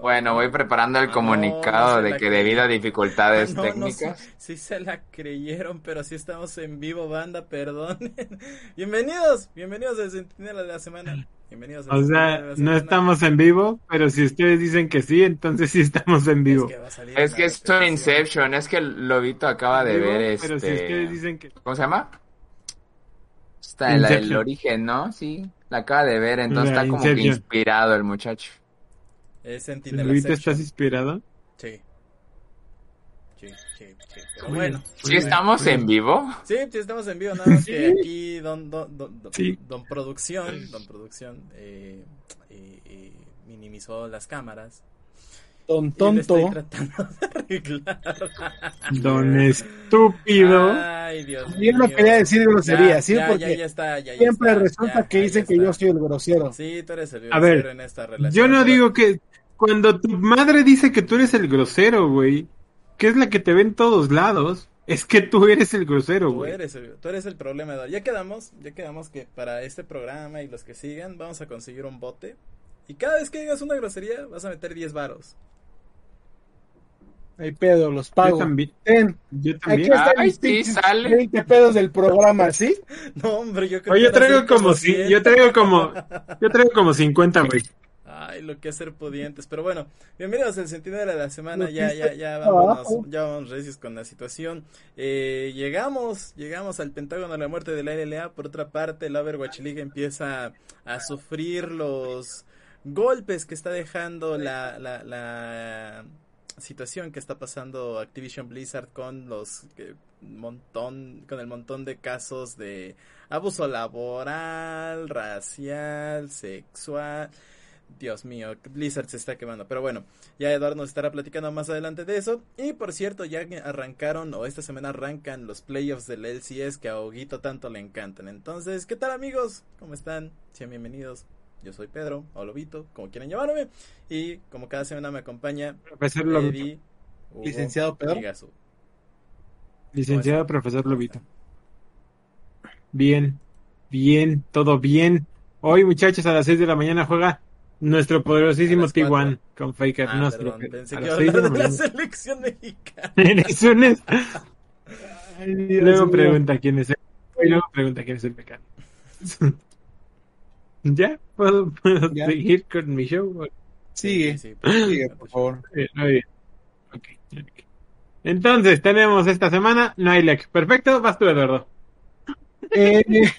Bueno, voy preparando el comunicado no se de que debido a dificultades No, no, técnicas. sí, sí se la creyeron, pero sí estamos en vivo, banda, perdonen. Bienvenidos, bienvenidos al Centinela de la Semana. Bienvenidos al O sea, de la no estamos en vivo, pero si ustedes dicen que sí, entonces sí estamos en vivo. Es que va a salir Es una que es un. Inception, es que el Lobito acaba de Vivo, ver Pero si ustedes este... dicen que... ¿Cómo se llama? Está en la del origen, ¿no? Sí, la acaba de ver, entonces La está como que inspirado el muchacho. Es Centinela ¿Ahorita estás inspirado? Sí. Sí, sí, sí. Pero bueno. ¿Sí estamos en vivo? Sí, sí, estamos en vivo, nada más que aquí don, don, don, don, Sí. don Producción, Don Producción, eh, eh, eh, minimizó las cámaras. Don tonto. estoy tratando de arreglar. Don estúpido. Ay, Dios Yo no mío. quería decir grosería, Ya, ¿sí? ya, Porque ya, ya está, ya, ya siempre está, resulta ya, que dicen que yo soy el grosero. Sí, tú eres el A grosero ver, en esta relación. Yo no pero- digo que... Cuando tu madre dice que tú eres el grosero, güey, que es la que te ve en todos lados, es que tú eres el grosero, Tú güey. eres, el, tú eres el problema. Eduardo. Ya quedamos, ya quedamos que para este programa y los que sigan vamos a conseguir un bote. Y cada vez que digas una grosería vas a meter 10 varos. Hay pedo, los Yo pago. también. Ten, Yo aquí también. están Ay, sí, sale. 20 pedos del programa, ¿sí? No, hombre, yo creo Oye, que yo a traigo como, si, 100. yo traigo como, yo traigo como 50, güey. Ay, lo que ser pudientes. Pero bueno, bienvenidos al sentido de la semana. Ya, ya, ya vámonos, abajo. ya vamos recios con la situación. Eh, llegamos, llegamos al Pentágono de la muerte de la LLA. Por otra parte, la Overwatch League empieza a sufrir los golpes que está dejando la, la, la situación que está pasando Activision Blizzard con los que, montón, con el montón de casos de abuso laboral, racial, sexual. Dios mío, Blizzard se está quemando. Pero bueno, ya Eduardo nos estará platicando más adelante de eso. Y por cierto, ya arrancaron, o esta semana arrancan los playoffs del LCS que a Huguito tanto le encantan. Entonces, ¿qué tal amigos? ¿Cómo están? Sean bienvenidos. Yo soy Pedro, o Lobito, como quieran llamarme. Y como cada semana me acompaña Profesor Lobito. Hugo Licenciado Pedro. Gasu. Licenciado profesor Lobito. Bien, bien, todo bien. Hoy, muchachos, a las 6 de la mañana juega nuestro poderosísimo. T1 con Faker. Ah, nuestro, perdón, pensé a que iba a 6 de la de selección mexicana. Ay, Luego pregunta quién es el... y luego pregunta quién es el pecado. ¿Ya? ¿Puedo, puedo Ya. seguir con mi show? Sigue, Sí, sí, sigue, por favor. Eh, muy bien. Ok, ok. Entonces, tenemos esta semana, no hay lec. Perfecto, vas tú, Eduardo. Eh,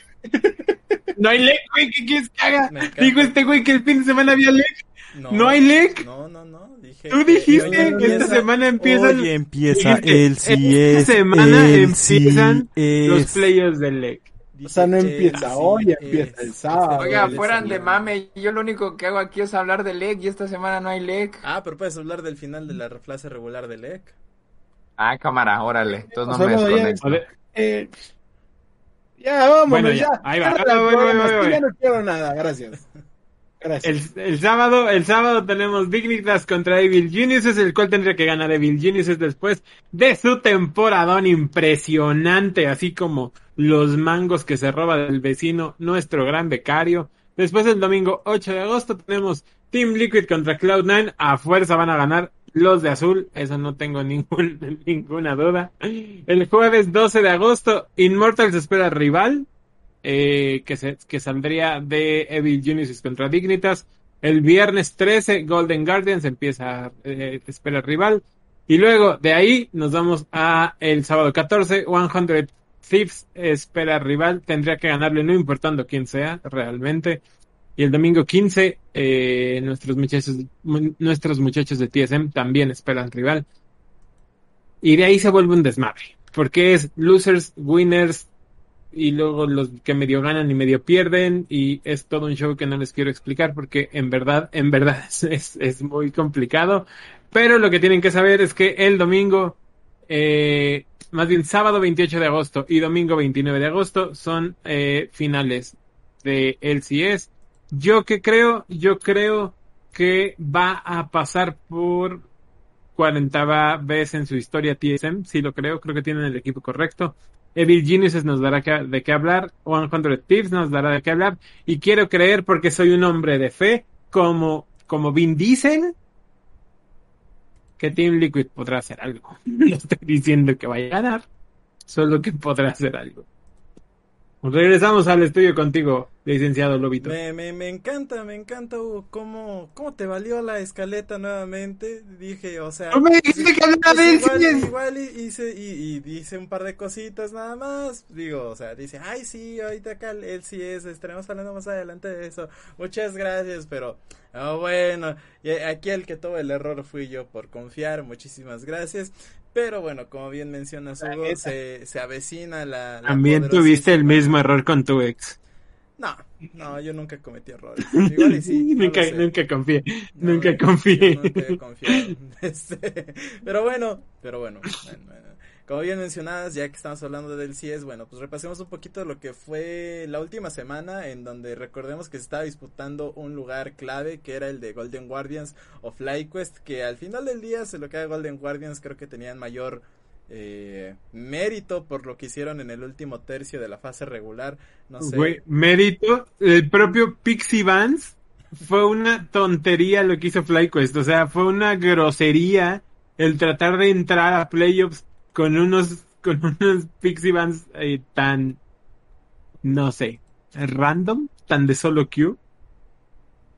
No hay lec, güey, ¿qué quieres que haga? Dijo este güey que el fin de semana había lec. No, ¿No hay lec? No, no, no. Dije Tú que dijiste que esta semana empiezan... Hoy empieza dijiste, el sí esta es, semana el empiezan sí los players del lec. o sea, no empieza eh, hoy, sí, empieza el sábado. Oiga, fueran de mame, yo lo único que hago aquí es hablar de LEC y esta semana no hay LEC. Ah, pero puedes hablar del final de la fase regular del EC. Ah, cámara, órale. Entonces no me ya- desconecto. A ver, Eh, ya, vámonos, Bueno, ya, ya. ahí va. Bueno, bueno. Ya no quiero nada, gracias. El, el sábado, el sábado tenemos Dignitas contra Evil Geniuses, el cual tendría que ganar Evil Geniuses después de su temporadón impresionante, así como los mangos que se roba del vecino, nuestro gran becario. Después el domingo 8 de agosto tenemos Team Liquid contra Cloud9, a fuerza van a ganar los de azul, eso no tengo ninguna duda. El jueves 12 de agosto, Immortals espera rival, eh, que, se, que saldría de Evil Genesis contra Dignitas. El viernes 13, Golden Guardians empieza, eh, espera rival. Y luego de ahí nos vamos a el sábado 14, 100 Thieves espera rival. Tendría que ganarle no importando quién sea realmente. Y el domingo 15, eh, nuestros muchachos, mu- nuestros muchachos de TSM también esperan rival. Y de ahí se vuelve un desmadre. Porque es losers, winners, y luego los que medio ganan y medio pierden y es todo un show que no les quiero explicar porque en verdad, en verdad es, es, muy complicado. Pero lo que tienen que saber es que el domingo, eh, más bien sábado 28 de agosto y domingo 29 de agosto son eh, finales de LCS. Yo que creo, yo creo que va a pasar por 40 veces en su historia TSM, sí lo creo, creo que tienen el equipo correcto. Evil Geniuses nos dará de qué hablar, 100 Thieves nos dará de qué hablar, y quiero creer porque soy un hombre de fe, como, como Vin Diesel, que Team Liquid podrá hacer algo. No estoy diciendo que vaya a ganar, solo que podrá hacer algo. Regresamos al estudio contigo, licenciado Lobito. Me, me, me encanta, me encanta, Hugo, cómo, cómo te valió la escaleta nuevamente. Dije, o sea, No me dijiste que de igual, igual y- hice, y, y hice un par de cositas nada más. Digo, o sea, dice, ay, sí, ahorita acá el LCS, estaremos hablando más adelante de eso. Muchas gracias, pero ah, bueno, y aquí el que tuvo el error fui yo por confiar. Muchísimas gracias. Pero bueno, como bien mencionas, Hugo, se, se avecina la. la También tuviste el mismo error con tu ex. No, no, yo nunca cometí errores. Igual y sí. no nunca, nunca confié, No, nunca confié. nunca he confiado. Este, pero bueno, pero bueno, bueno, bueno. Como bien mencionadas, ya que estamos hablando del CIES, bueno, pues repasemos un poquito lo que fue la última semana, en donde recordemos que se estaba disputando un lugar clave, que era el de Golden Guardians of FlyQuest, que al final del día se lo que Golden Guardians creo que tenían mayor eh, mérito por lo que hicieron en el último tercio de la fase regular. No sé. Mérito, el propio Pixie Vance fue una tontería lo que hizo FlyQuest, o sea, fue una grosería el tratar de entrar a playoffs con unos con unos Pixie eh, tan no sé, random, tan de solo queue.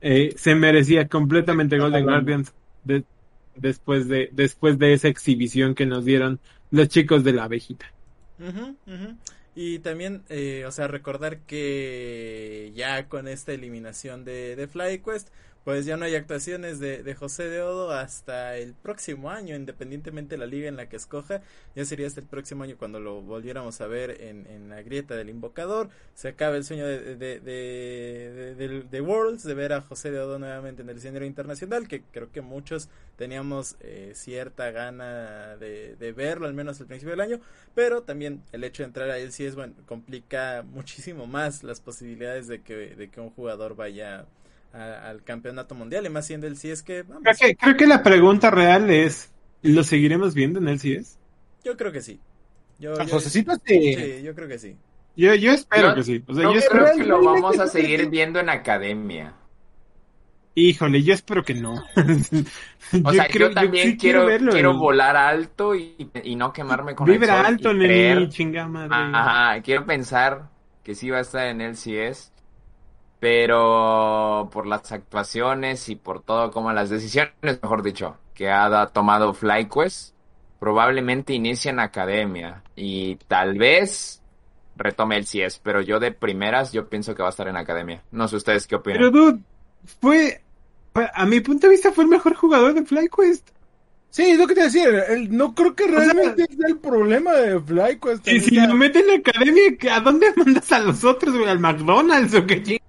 Eh, se merecía completamente Golden? Guardians de- después de después de esa exhibición que nos dieron los chicos de la abejita. Y también, eh, o sea, recordar que ya con esta eliminación de, de FlyQuest, pues ya no hay actuaciones de, de José de Odo hasta el próximo año, independientemente de la liga en la que escoja. Ya sería hasta el próximo año cuando lo volviéramos a ver en, en la grieta del invocador. Se acaba el sueño de, de, de, de, Worlds, de ver a José de Odo nuevamente en el escenario internacional, que creo que muchos teníamos eh, cierta gana de, de verlo, al menos al principio del año. Pero también el hecho de entrar a él sí es bueno, complica muchísimo más las posibilidades de que, de que un jugador vaya a- al campeonato mundial. Y más siendo el es que, vamos, Creo que, creo que la pregunta real es, ¿lo seguiremos viendo en el CS? yo creo que sí. Yo, A yo- Josecito sí. sí, yo creo que sí. Yo, yo espero Yo- que sí. O sea, Yo yo creo espero, que lo vamos a creo seguir viendo en academia. híjole, yo espero que no. O sea, yo también sí quiero, quiero en- volar alto y, y no quemarme con el Vibra sol alto, y neni, creer- chinga madre. Ajá, quiero pensar que sí va a estar en LCS, pero por las actuaciones y por todo como las decisiones, mejor dicho, que ha tomado FlyQuest, probablemente inicie en academia y tal vez retome el CS, pero yo de primeras yo pienso que va a estar en academia. No sé ustedes qué opinan. Pero, dude, fue, a mi punto de vista, fue el mejor jugador de FlyQuest. Sí, es lo que te decía. el- no creo que realmente sea el problema de FlyQuest. Y si lo meten en academia, ¿a dónde mandas a los otros, güey? ¿Al McDonald's o qué ching-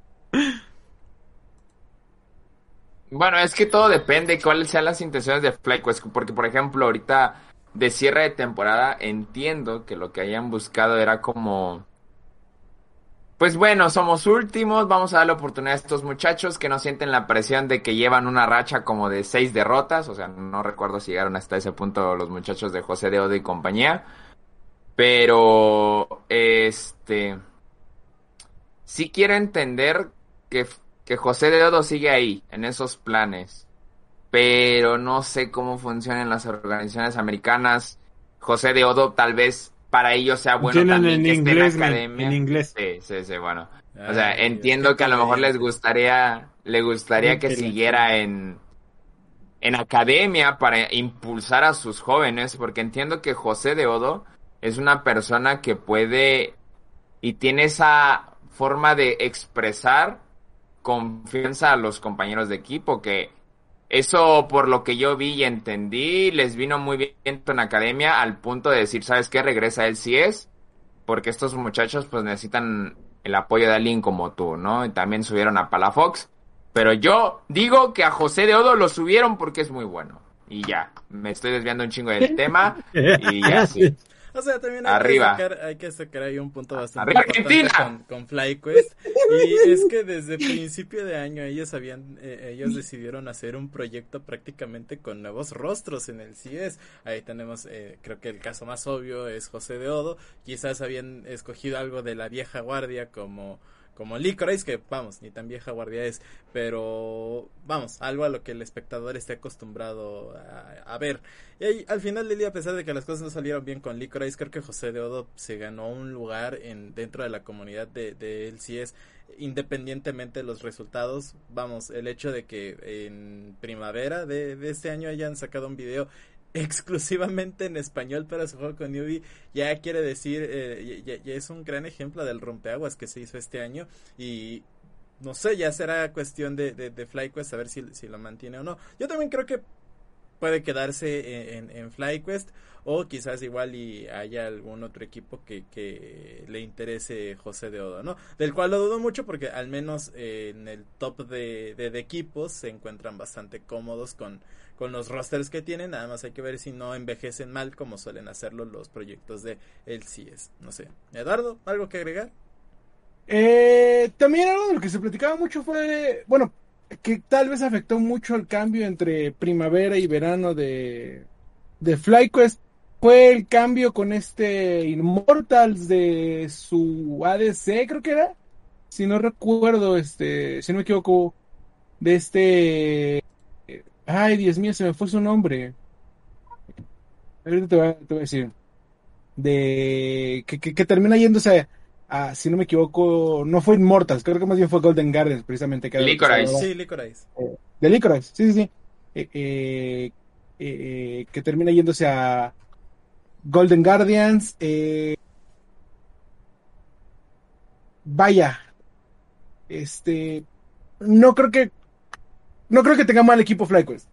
Bueno, es que todo depende cuáles sean las intenciones de FlyQuest, porque por ejemplo ahorita de cierre de temporada entiendo que lo que hayan buscado era como, pues bueno, somos últimos, vamos a darle oportunidad a estos muchachos que no sienten la presión de que llevan una racha como de seis derrotas, o sea, no recuerdo si llegaron hasta ese punto los muchachos de José de Odo y compañía, pero este, sí quiero entender que que José de Odo sigue ahí, en esos planes. Pero no sé cómo funcionan las organizaciones americanas. José de Odo tal vez para ellos sea bueno Tienen también en que esté inglés, en men, academia. en inglés. Sí, sí, sí, bueno. O sea, entiendo que a lo mejor les gustaría, le gustaría que siguiera en, en academia para impulsar a sus jóvenes, porque entiendo que José de Odo es una persona que puede y tiene esa forma de expresar confianza a los compañeros de equipo, que eso por lo que yo vi y entendí, les vino muy bien en academia al punto de decir, ¿sabes qué? Regresa él si es porque estos muchachos pues necesitan el apoyo de alguien como tú, ¿no? Y también subieron a Palafox, pero yo digo que a José de Odo lo subieron porque es muy bueno. Y ya, me estoy desviando un chingo del tema y ya sí. O sea, también hay, Arriba. Que sacar, hay que sacar ahí un punto bastante Arriba, importante Argentina. con, con FlyQuest. Y es que desde principio de año ellos habían, eh, ellos decidieron hacer un proyecto prácticamente con nuevos rostros en el CS. Ahí tenemos, eh, creo que el caso más obvio es José de Odo. Quizás habían escogido algo de la vieja guardia como como Licorice, que vamos, ni tan vieja guardia es, pero vamos, algo a lo que el espectador esté acostumbrado a, ver. Y ahí, al final del día, a pesar de que las cosas no salieron bien con Licorice, creo que José de Odo se ganó un lugar en dentro de la comunidad de, de LCS, independientemente de los resultados. Vamos, el hecho de que en primavera de, de este año hayan sacado un video exclusivamente en español para su juego con Newbie ya quiere decir eh, ya, es un gran ejemplo del rompeaguas que se hizo este año y no sé ya será cuestión de, de, de FlyQuest a ver si, si lo mantiene o no. Yo también creo que puede quedarse en, FlyQuest o quizás igual y haya algún otro equipo que, le interese José de Odo, ¿no? Del cual lo dudo mucho porque al menos en el top de, de, de, equipos se encuentran bastante cómodos con, con los rosters que tienen, nada más hay que ver si no envejecen mal como suelen hacerlo los proyectos de LCS, no sé. Eduardo, ¿algo que agregar? Eh, también algo de lo que se platicaba mucho fue, bueno, que tal vez afectó mucho el cambio entre primavera y verano de, de FlyQuest fue el cambio con este Immortals de su ADC, creo que era. Si no recuerdo, este, si no me equivoco, de este. Ay, Dios mío, se me fue su nombre. Ahorita te voy a, decir. De. Que, que, que termina yéndose a, si no me equivoco, no fue Immortals, creo que más bien fue Golden Gardens, precisamente. Que Licorice. Sí, Licorice. Eh, de Licorice, sí, sí, sí. Eh, eh, eh, que termina yéndose a Golden Guardians. Eh, vaya, este, no creo que, no creo que tenga mal equipo FlyQuest.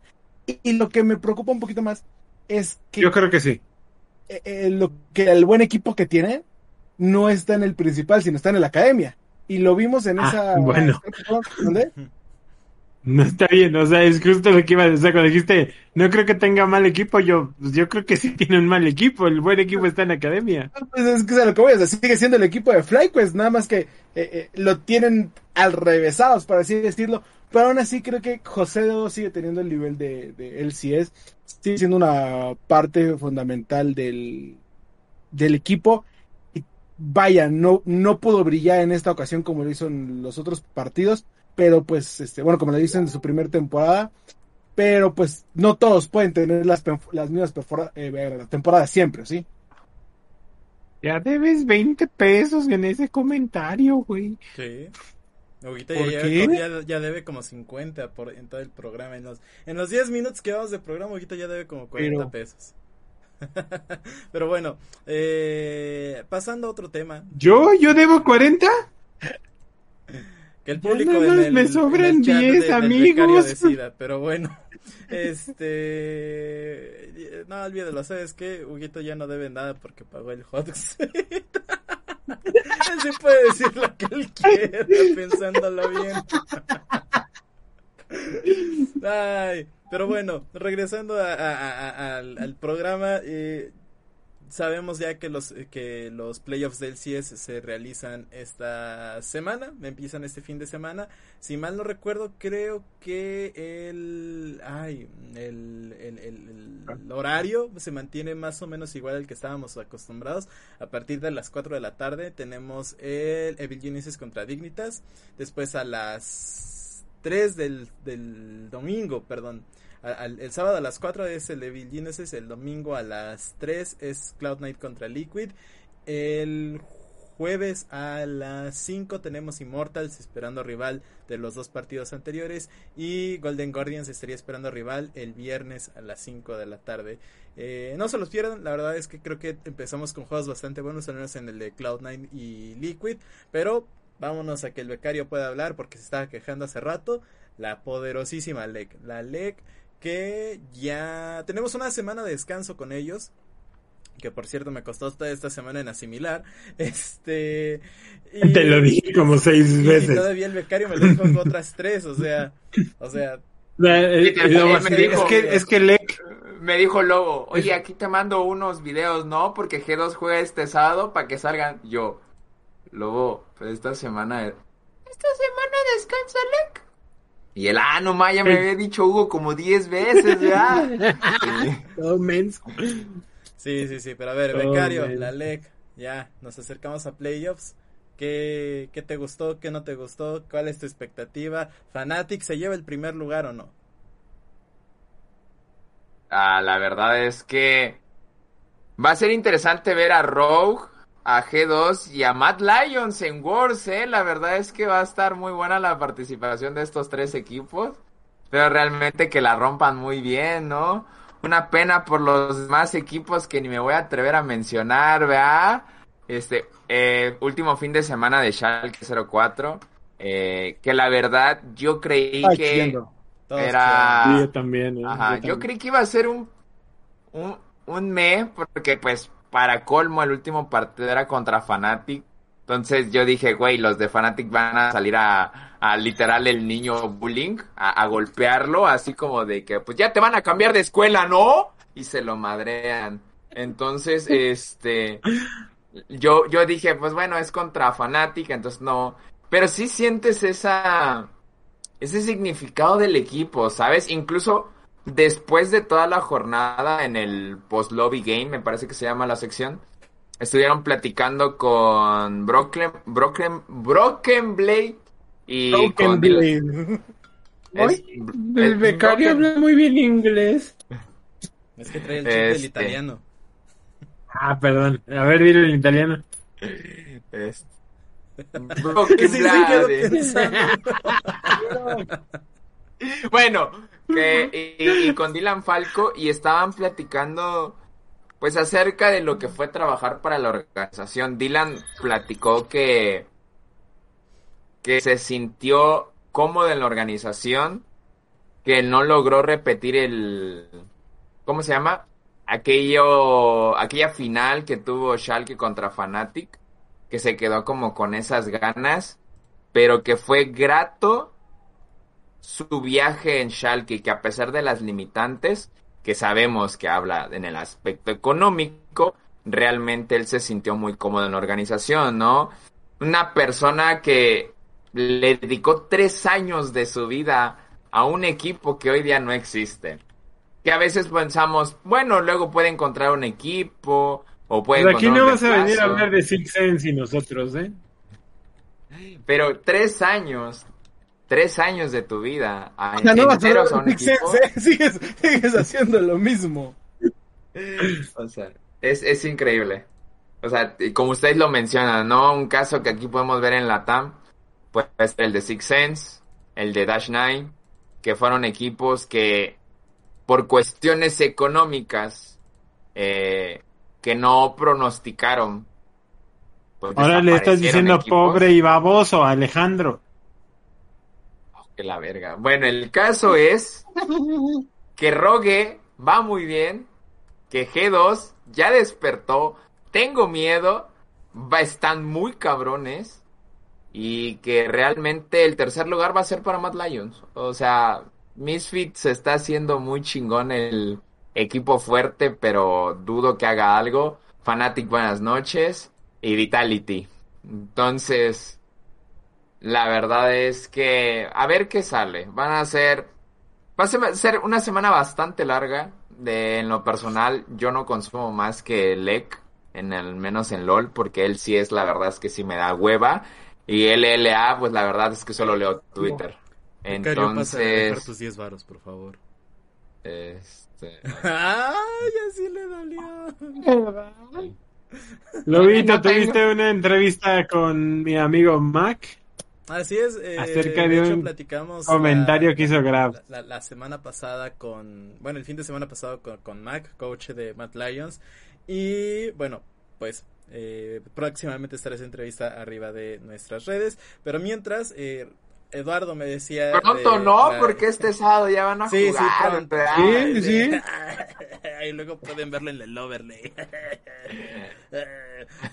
Y, y, lo que me preocupa un poquito más es que. Yo creo que sí. Eh, lo que el buen equipo que tiene no está en el principal, sino está en la academia. Y lo vimos en ah, esa. Bueno. ¿Dónde? No está bien, o sea, es justo lo que iba a decir. Cuando dijiste, no creo que tenga mal equipo, yo, pues yo creo que sí tiene un mal equipo. El buen equipo está en academia. Pues es que es a lo que voy, o sea, sigue siendo el equipo de FlyQuest, nada más que eh, eh, lo tienen al revésados, por así decirlo. Pero aún así creo que José Dodo sigue teniendo el nivel de, de LCS, sigue siendo una parte fundamental del, del equipo. Vaya, no, no pudo brillar en esta ocasión como lo hizo en los otros partidos pero pues, este, bueno, como le dicen de su primera temporada, pero pues no todos pueden tener las, las mismas eh, temporadas siempre, ¿sí? Ya debes 20 pesos en ese comentario, güey. Sí. Ahorita ya, ya, ya, debe como 50 por, en todo el programa. En los, en los 10 minutos que vamos de programa, ahorita ya debe como 40 pero... pesos. pero bueno, eh, pasando a otro tema. ¿Yo? ¿Yo debo 40? que el público no, no, en el, me sobran en el chat 10 de, amigos decida, pero bueno este no olvídalo sabes que Huguito ya no debe nada porque pagó el hot él sí puede decir lo que él quiera pensándolo bien ay pero bueno regresando a, a, al, programa eh, sabemos ya que los que los playoffs del CS se realizan esta semana, empiezan este fin de semana. Si mal no recuerdo, creo que el ay, el, el, el, el horario se mantiene más o menos igual al que estábamos acostumbrados. A partir de las 4 de la tarde tenemos el Evil Genesis contra Dignitas, después a las 3 del, del domingo, perdón el sábado a las 4 es el Evil Genesis, el domingo a las 3 es Cloud Knight contra Liquid, el jueves a las 5 tenemos Immortals esperando rival de los dos partidos anteriores y Golden Guardians estaría esperando rival el viernes a las 5 de la tarde. Eh, no se los pierdan, la verdad es que creo que empezamos con juegos bastante buenos, al menos en el de Cloud9 y Liquid, pero vámonos a que el becario pueda hablar porque se estaba quejando hace rato. La poderosísima LEC. La LEC que ya tenemos una semana de descanso con ellos. que por cierto me costó toda esta semana en asimilar. Este. y- Te lo dije como seis y veces. todavía el becario me lo dijo con otras tres, o sea, o sea, Eh, eh, es que es que Lec Me dijo Lobo, oye, aquí te mando unos videos, ¿no? Porque G2 juega este sábado para que salgan. Yo, Lobo, pues esta semana... Esta semana descansa Lec. Y él, ah, no, ya me había dicho Hugo como 10 veces, ya. Sí. todo menso. sí, sí, sí, pero a ver, becario, la LEC, ya, nos acercamos a playoffs. ¿Qué, ¿Qué te gustó? ¿Qué no te gustó? ¿Cuál es tu expectativa? ¿Fanatic se lleva el primer lugar o no? Ah, la verdad es que va a ser interesante ver a Rogue, a G2 y a Matt Lions en Wars, ¿eh? La verdad es que va a estar muy buena la participación de estos tres equipos. Pero realmente que la rompan muy bien, ¿no? Una pena por los demás equipos que ni me voy a atrever a mencionar, ¿verdad? Este, eh, último fin de semana de Schalke 04. eh, que la verdad yo creí Ay, que Era- Sí, yo también. eh, Ajá, yo también. creí que iba a ser un, un, un me, porque pues para colmo el último partido era contra Fnatic. Entonces yo dije, güey, los de Fnatic van a salir a, a literal el niño bullying, a, a golpearlo, así como de que pues ya te van a cambiar de escuela, ¿no? Y se lo madrean. Entonces, este, yo, yo dije, pues bueno, es contra Fnatic, entonces no. Pero sí sientes esa, ese significado del equipo, ¿sabes? Incluso después de toda la jornada en el post-lobby game, me parece que se llama la sección, estuvieron platicando con Broken, Broken, Broken Blade y Broken con Blade. es- El becario Broken- habla muy bien inglés. Es que trae el chip del Este. italiano. Ah, perdón. A ver, dilo en italiano. es- Broken Sí, sí. Bueno, que, y, y con Dylan Falco y estaban platicando pues acerca de lo que fue trabajar para la organización. Dylan platicó que que se sintió cómodo en la organización, que no logró repetir el ¿cómo se llama? Aquello aquella final que tuvo Schalke contra Fnatic, que se quedó como con esas ganas, pero que fue grato su viaje en Schalke, que a pesar de las limitantes, que sabemos que habla en el aspecto económico, realmente él se sintió muy cómodo en la organización, ¿no? Una persona que le dedicó tres años de su vida a un equipo que hoy día no existe. Que a veces pensamos, bueno, luego puede encontrar un equipo o puede Pero aquí no vas a venir a hablar de Six Sense y nosotros, ¿eh? Pero tres años, tres años de tu vida a, no vas a un equipo. ¿eh? sigues, sigues haciendo lo mismo. O sea, es, es increíble. O sea, y como ustedes lo mencionan, ¿no? Un caso que aquí podemos ver en la TAM, pues el de Six Sense, el de Dash Nine, que fueron equipos que por cuestiones económicas eh, que no pronosticaron. pues, Ahora le estás diciendo equipos. pobre y baboso Alejandro. Que la verga. Bueno, el caso es que Rogue va muy bien, que G2 ya despertó, tengo miedo, va, están muy cabrones y que realmente el tercer lugar va a ser para Mad Lions. O sea, Misfit se está haciendo muy chingón el equipo fuerte, pero dudo que haga algo. Fanatic, buenas noches. Y Vitality. Entonces, la verdad es que a ver qué sale. Van a ser va a ser- una semana bastante larga. De en lo personal, yo no consumo más que LEC, en el menos en LOL, porque él sí es la verdad es que sí me da hueva. Y LLA, pues la verdad es que solo leo Twitter. Becario, pasa a dejar Entonces, tus 10 varos, por favor. este, ¡Ay, así le dolió! Lobito, tuviste una entrevista con mi amigo Mac. Así es, eh, Acerca de, hecho un platicamos comentario la- que hizo Grab. La, la- la semana pasada con, bueno, el fin de semana pasado con, con Mac, coach de Matt Lions. Y bueno, pues eh, próximamente estará esa entrevista arriba de nuestras redes. Pero mientras, eh, Eduardo me decía... pronto de no, la- porque este sábado ya van a Sí, sí, jugar. pronto. ¿verdad? Sí, sí. y luego pueden verlo en el overlay.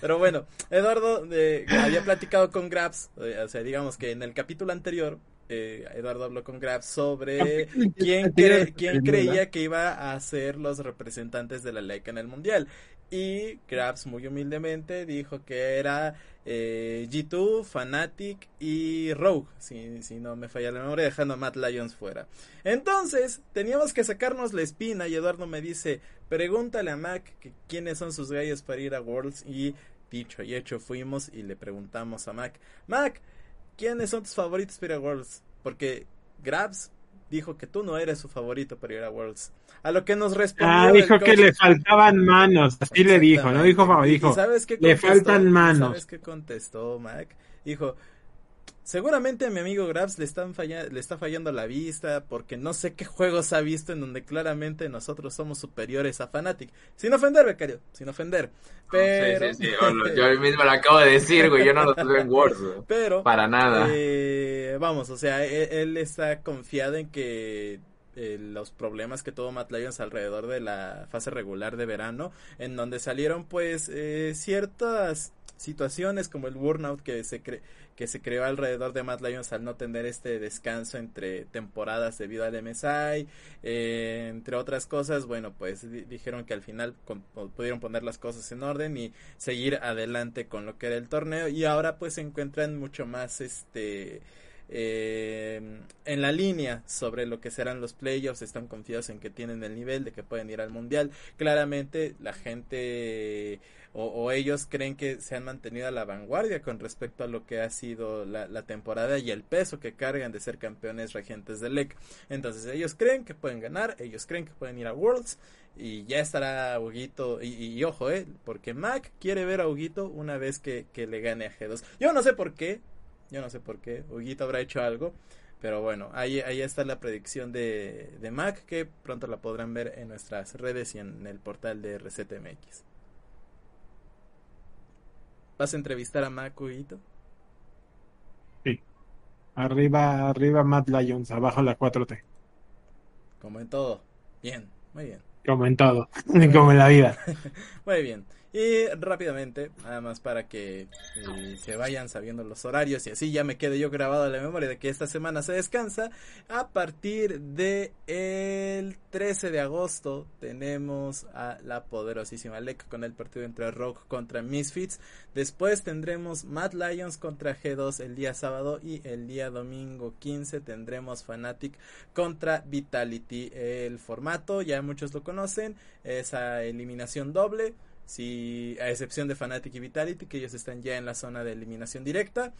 Pero bueno, Eduardo eh, había platicado con Grabs, eh, o sea, digamos que en el capítulo anterior eh, Eduardo habló con Grabs sobre quién, quién creía que iba a ser los representantes de la LEC en el Mundial. Y Grabs muy humildemente dijo que era eh, G2, Fnatic y Rogue, si, si, no me falla la memoria, dejando a Matt Lyons fuera. Entonces, teníamos que sacarnos la espina y Eduardo me dice, pregúntale a Mac que quiénes son sus gallos para ir a Worlds y dicho y hecho fuimos y le preguntamos a Mac, Mac, ¿quiénes son tus favoritos para ir a Worlds? Porque Grabs dijo que tú no eres su favorito para ir a Worlds. A lo que nos respondió. Ah, dijo que le faltaban manos. Así le dijo, no dijo, dijo. sabes qué le faltan manos. ¿Sabes qué contestó, Mac? Dijo, Seguramente a mi amigo Grabs le, están le está fallando la vista porque no sé qué juegos ha visto en donde claramente nosotros somos superiores a Fnatic. Sin ofender, becario, sin ofender. Pero... Sí, sí, sí. Yo mismo lo acabo de decir, güey. Yo no lo tuve en Word. Pero... Para nada. Eh, vamos, o sea, e-, él, está confiado en que eh, los problemas que tuvo Matt Lions alrededor de la fase regular de verano, en donde salieron pues eh, ciertas situaciones como el burnout que se cree que se creó alrededor de Matt Lions al no tener este descanso entre temporadas debido al MSI, eh, entre otras cosas, bueno, pues dijeron que al final pudieron poner las cosas en orden y seguir adelante con lo que era el torneo y ahora pues se encuentran mucho más este eh, en la línea sobre lo que serán los playoffs, están confiados en que tienen el nivel de que pueden ir al mundial. Claramente la gente o, ellos creen que se han mantenido a la vanguardia con respecto a lo que ha sido la, temporada y el peso que cargan de ser campeones regentes del LEC. Entonces ellos creen que pueden ganar, ellos creen que pueden ir a Worlds y ya estará Huguito, y, ojo, eh, porque Mac quiere ver a Huguito una vez que, le gane a G2. Yo no sé por qué, yo no sé por qué, Huguito habrá hecho algo, pero bueno, ahí, ahí está la predicción de, de Mac que pronto la podrán ver en nuestras redes y en el portal de RCTMX. ¿Vas a entrevistar a Mac, Huguito? Sí. Arriba, arriba Matt Lions, abajo la 4T. Como en todo. Bien, muy bien. Como en todo, como en la vida. muy bien. Y rápidamente, nada más para que eh, se vayan sabiendo los horarios y así ya me quede yo grabado en la memoria de que esta semana se descansa. A partir de el 13 de agosto tenemos a la poderosísima LEC con el partido entre Rogue contra Misfits. Después tendremos Mad Lions contra G2 el día sábado y el día domingo 15 tendremos Fnatic contra Vitality. El formato ya muchos lo conocen, esa eliminación doble si, a excepción de Fnatic y Vitality, que ellos están ya en la zona de eliminación directa.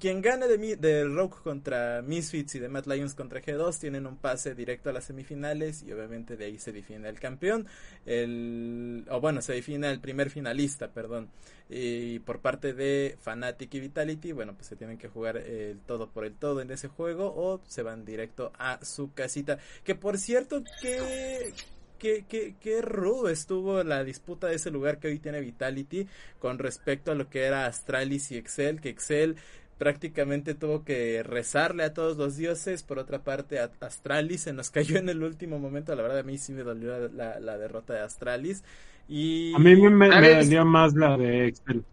Quien gane de, de Rogue contra Misfits y de Mad Lions contra G2 tienen un pase directo a las semifinales y obviamente de ahí se define el campeón. El, o bueno, se define el primer finalista, perdón. Y por parte de Fnatic y Vitality, bueno, pues se tienen que jugar el todo por el todo en ese juego o se van directo a su casita. Que por cierto, que qué, qué, rudo estuvo la disputa de ese lugar que hoy tiene Vitality con respecto a lo que era Astralis y Excel, que Excel prácticamente tuvo que rezarle a todos los dioses. Por otra parte, Astralis se nos cayó en el último momento. La verdad, a mí sí me dolió la, derrota de Astralis. Y... A mí me, dolió más la de Excel.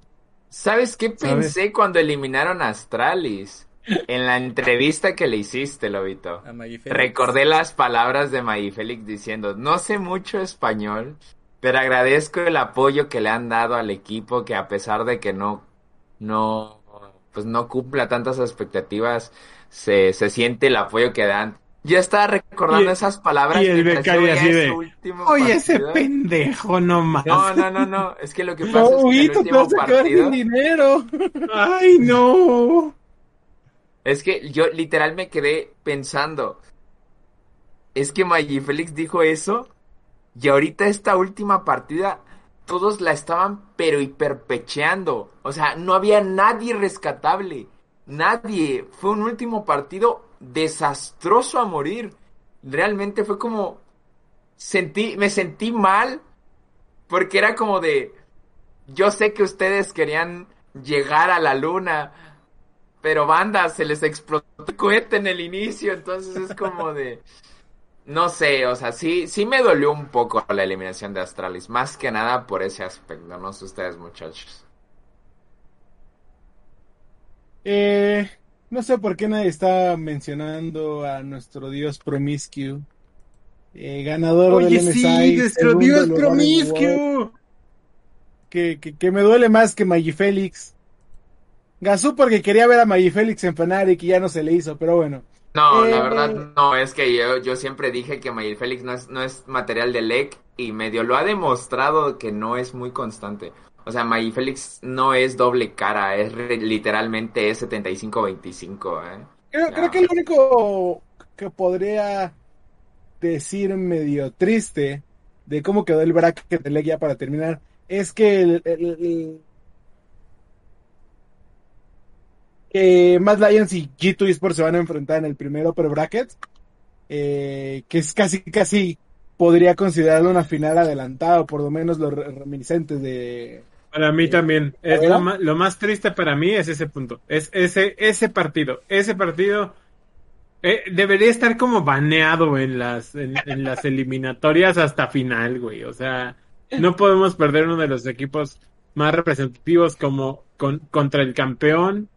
¿Sabes qué pensé cuando eliminaron a Astralis? En la entrevista que le hiciste, Lobito, recordé las palabras de Maggie Félix diciendo, no sé mucho español, pero agradezco el apoyo que le han dado al equipo que a pesar de que no, no, pues no cumpla tantas expectativas, se, se siente el apoyo que dan. Yo estaba recordando esas palabras. Y el becario así de, oye, ese pendejo no más. No, no, no, no, es que lo que pasa es que el último partido... dinero. Ay, no. Es que yo literal me quedé pensando. Es que Maggie Félix dijo eso. Y ahorita esta última partida. Todos la estaban pero hiperpecheando. O sea, no había nadie rescatable. Nadie. Fue un último partido desastroso a morir. Realmente fue como. Sentí, me sentí mal. Porque era como de. Yo sé que ustedes querían llegar a la luna pero banda, se les explotó el cohete en el inicio, entonces es como de... no sé, o sea, sí, sí me dolió un poco la eliminación de Astralis, más que nada por ese aspecto, no sé ustedes muchachos. Eh, no sé por qué nadie está mencionando a nuestro dios Promiscue. Eh, ganador Oye, del sí, MSI. nuestro Dios promiscuo. Que, que, que me duele más que Maggie Félix. Gazú porque quería ver a Maggie Félix en Fnatic y ya no se le hizo, pero bueno. No, Eh, la verdad no, es que yo, yo siempre dije que Mayel Félix no es, no es material de LEC y medio lo ha demostrado que no es muy constante. O sea, Mayel Félix no es doble cara, es re- literalmente es 75-25, ¿eh? Creo, creo que lo único que podría decir medio triste de cómo quedó el bracket de Leg ya para terminar es que el, el- el- que Mad Lions y G2 Esports se van a enfrentar en el primer upper bracket eh, que es casi casi podría considerarlo una final adelantada por lo menos los re- reminiscentes de Para mí Eh, también. Es lo, ma- lo más triste para mí es ese punto. Es ese, ese partido. Ese partido eh, debería estar como baneado en las, en, en las eliminatorias hasta final, güey. O sea, no podemos perder uno de los equipos más representativos como con, contra el campeón.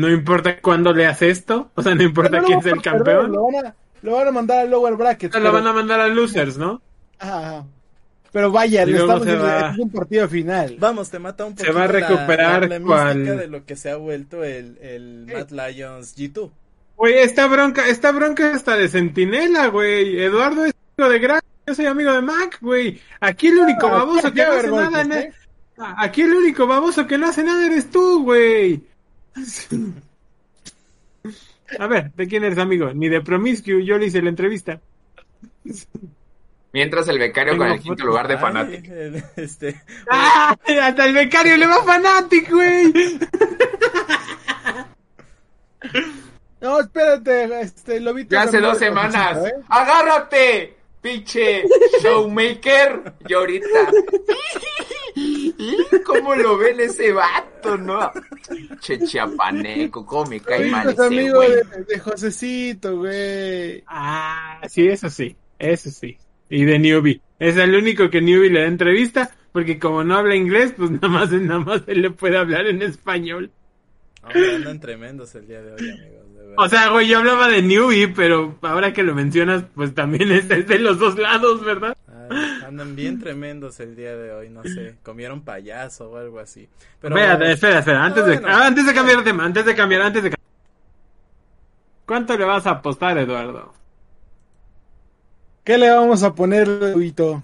No importa cuándo leas esto. O sea, no importa quién no es el campeón. lo van a, lo van a mandar al lower bracket Lo pero- van a mandar a losers, ¿no? Ajá. Pero vaya, le estamos se diciendo, va- es un partido final. Vamos, te mata un Se poquito va a recuperar la, la cual- de lo que se ha vuelto el, el Mad Lions G2. Güey, esta bronca, esta bronca hasta de Centinela, güey. Eduardo es amigo de Gran, yo soy amigo de Mac, güey. Aquí el único Ah, baboso que no hace nada, en ¿eh? aquí el único baboso que no hace nada eres tú, güey. A ver, ¿de quién eres amigo? Ni de Promiscue, yo le hice la entrevista. Mientras el becario Tengo con el fotos. quinto lugar de Ay, el- este, ¡Ah! Hasta el becario le va Fanatic, güey. No, espérate, este, Lobito. Ya hace dos semanas. ¿eh? ¡Agárrate! Pinche showmaker. Y ahorita. ¿Cómo lo ven ese vato, no? Che chiapaneco, cómo me cae mal es ese amigo güey. de, de Josecito, güey. Ah, sí, eso sí, eso sí. Y de Newbie. Es el único que Newbie le da entrevista, porque como no habla inglés, pues nada más, nada más él le puede hablar en español. hombre, andan tremendos el día de hoy, amigos. O sea, güey, yo hablaba de Newbie, pero ahora que lo mencionas, pues también es, de los dos lados, ¿verdad? Ay, andan bien tremendos el día de hoy, no sé, comieron payaso o algo así. Pero Espera, espera, espera, antes, de, Bueno. ah, antes de cambiar de tema, antes de cambiar, antes de cambiar. ¿Cuánto le vas a apostar, Eduardo? ¿Qué le vamos a poner? Pues Tú,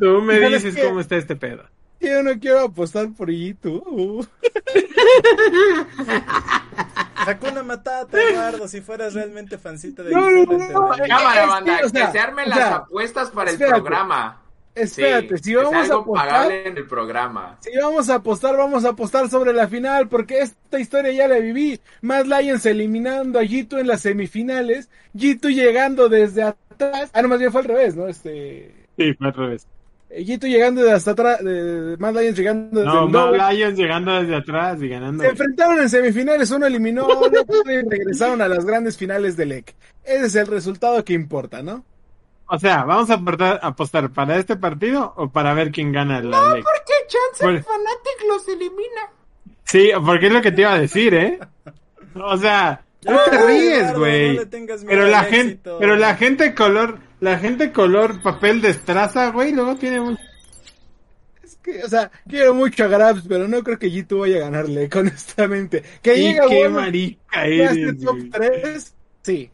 tú me ¿Sabes dices qué? cómo está este pedo. Yo no quiero apostar por Gitu. Hakuna Matata, Eduardo, si fueras realmente fancita de No, no, no. Cámara, Es que, banda, o sea, que se armen o las sea, apuestas para el programa. Espérate, Sí, si vamos a apostar, pagable en el programa. si vamos a apostar, vamos a apostar sobre la final, porque esta historia ya la viví. Mad Lions eliminando a G2 en las semifinales, G2 llegando desde atrás. Ah, no, más bien fue al revés, ¿no? Este. Sí, fue al revés. G2 llegando de hasta atrás, de, Mad Lions llegando desde No. Mad Lions llegando desde atrás y ganando. Se enfrentaron en semifinales, uno eliminó otro y regresaron a las grandes finales del EC. Ese es el resultado que importa, ¿no? O sea, ¿vamos a aportar- apostar para este partido o para ver quién gana la LEC? ¿Qué chance Bueno. el Fnatic los elimina? Sí, porque es lo que te iba a decir, ¿eh? O sea, tú Ya, te ríes, güey. no le tengas miedo pero la gente, pero la gente color, la gente color papel de estraza, güey, luego tiene un... Es que, o sea, quiero mucho a Grabs, pero no creo que G2 vaya a ganarle, honestamente. Que Y llegue qué bueno, marica este eres, top güey. 3, sí.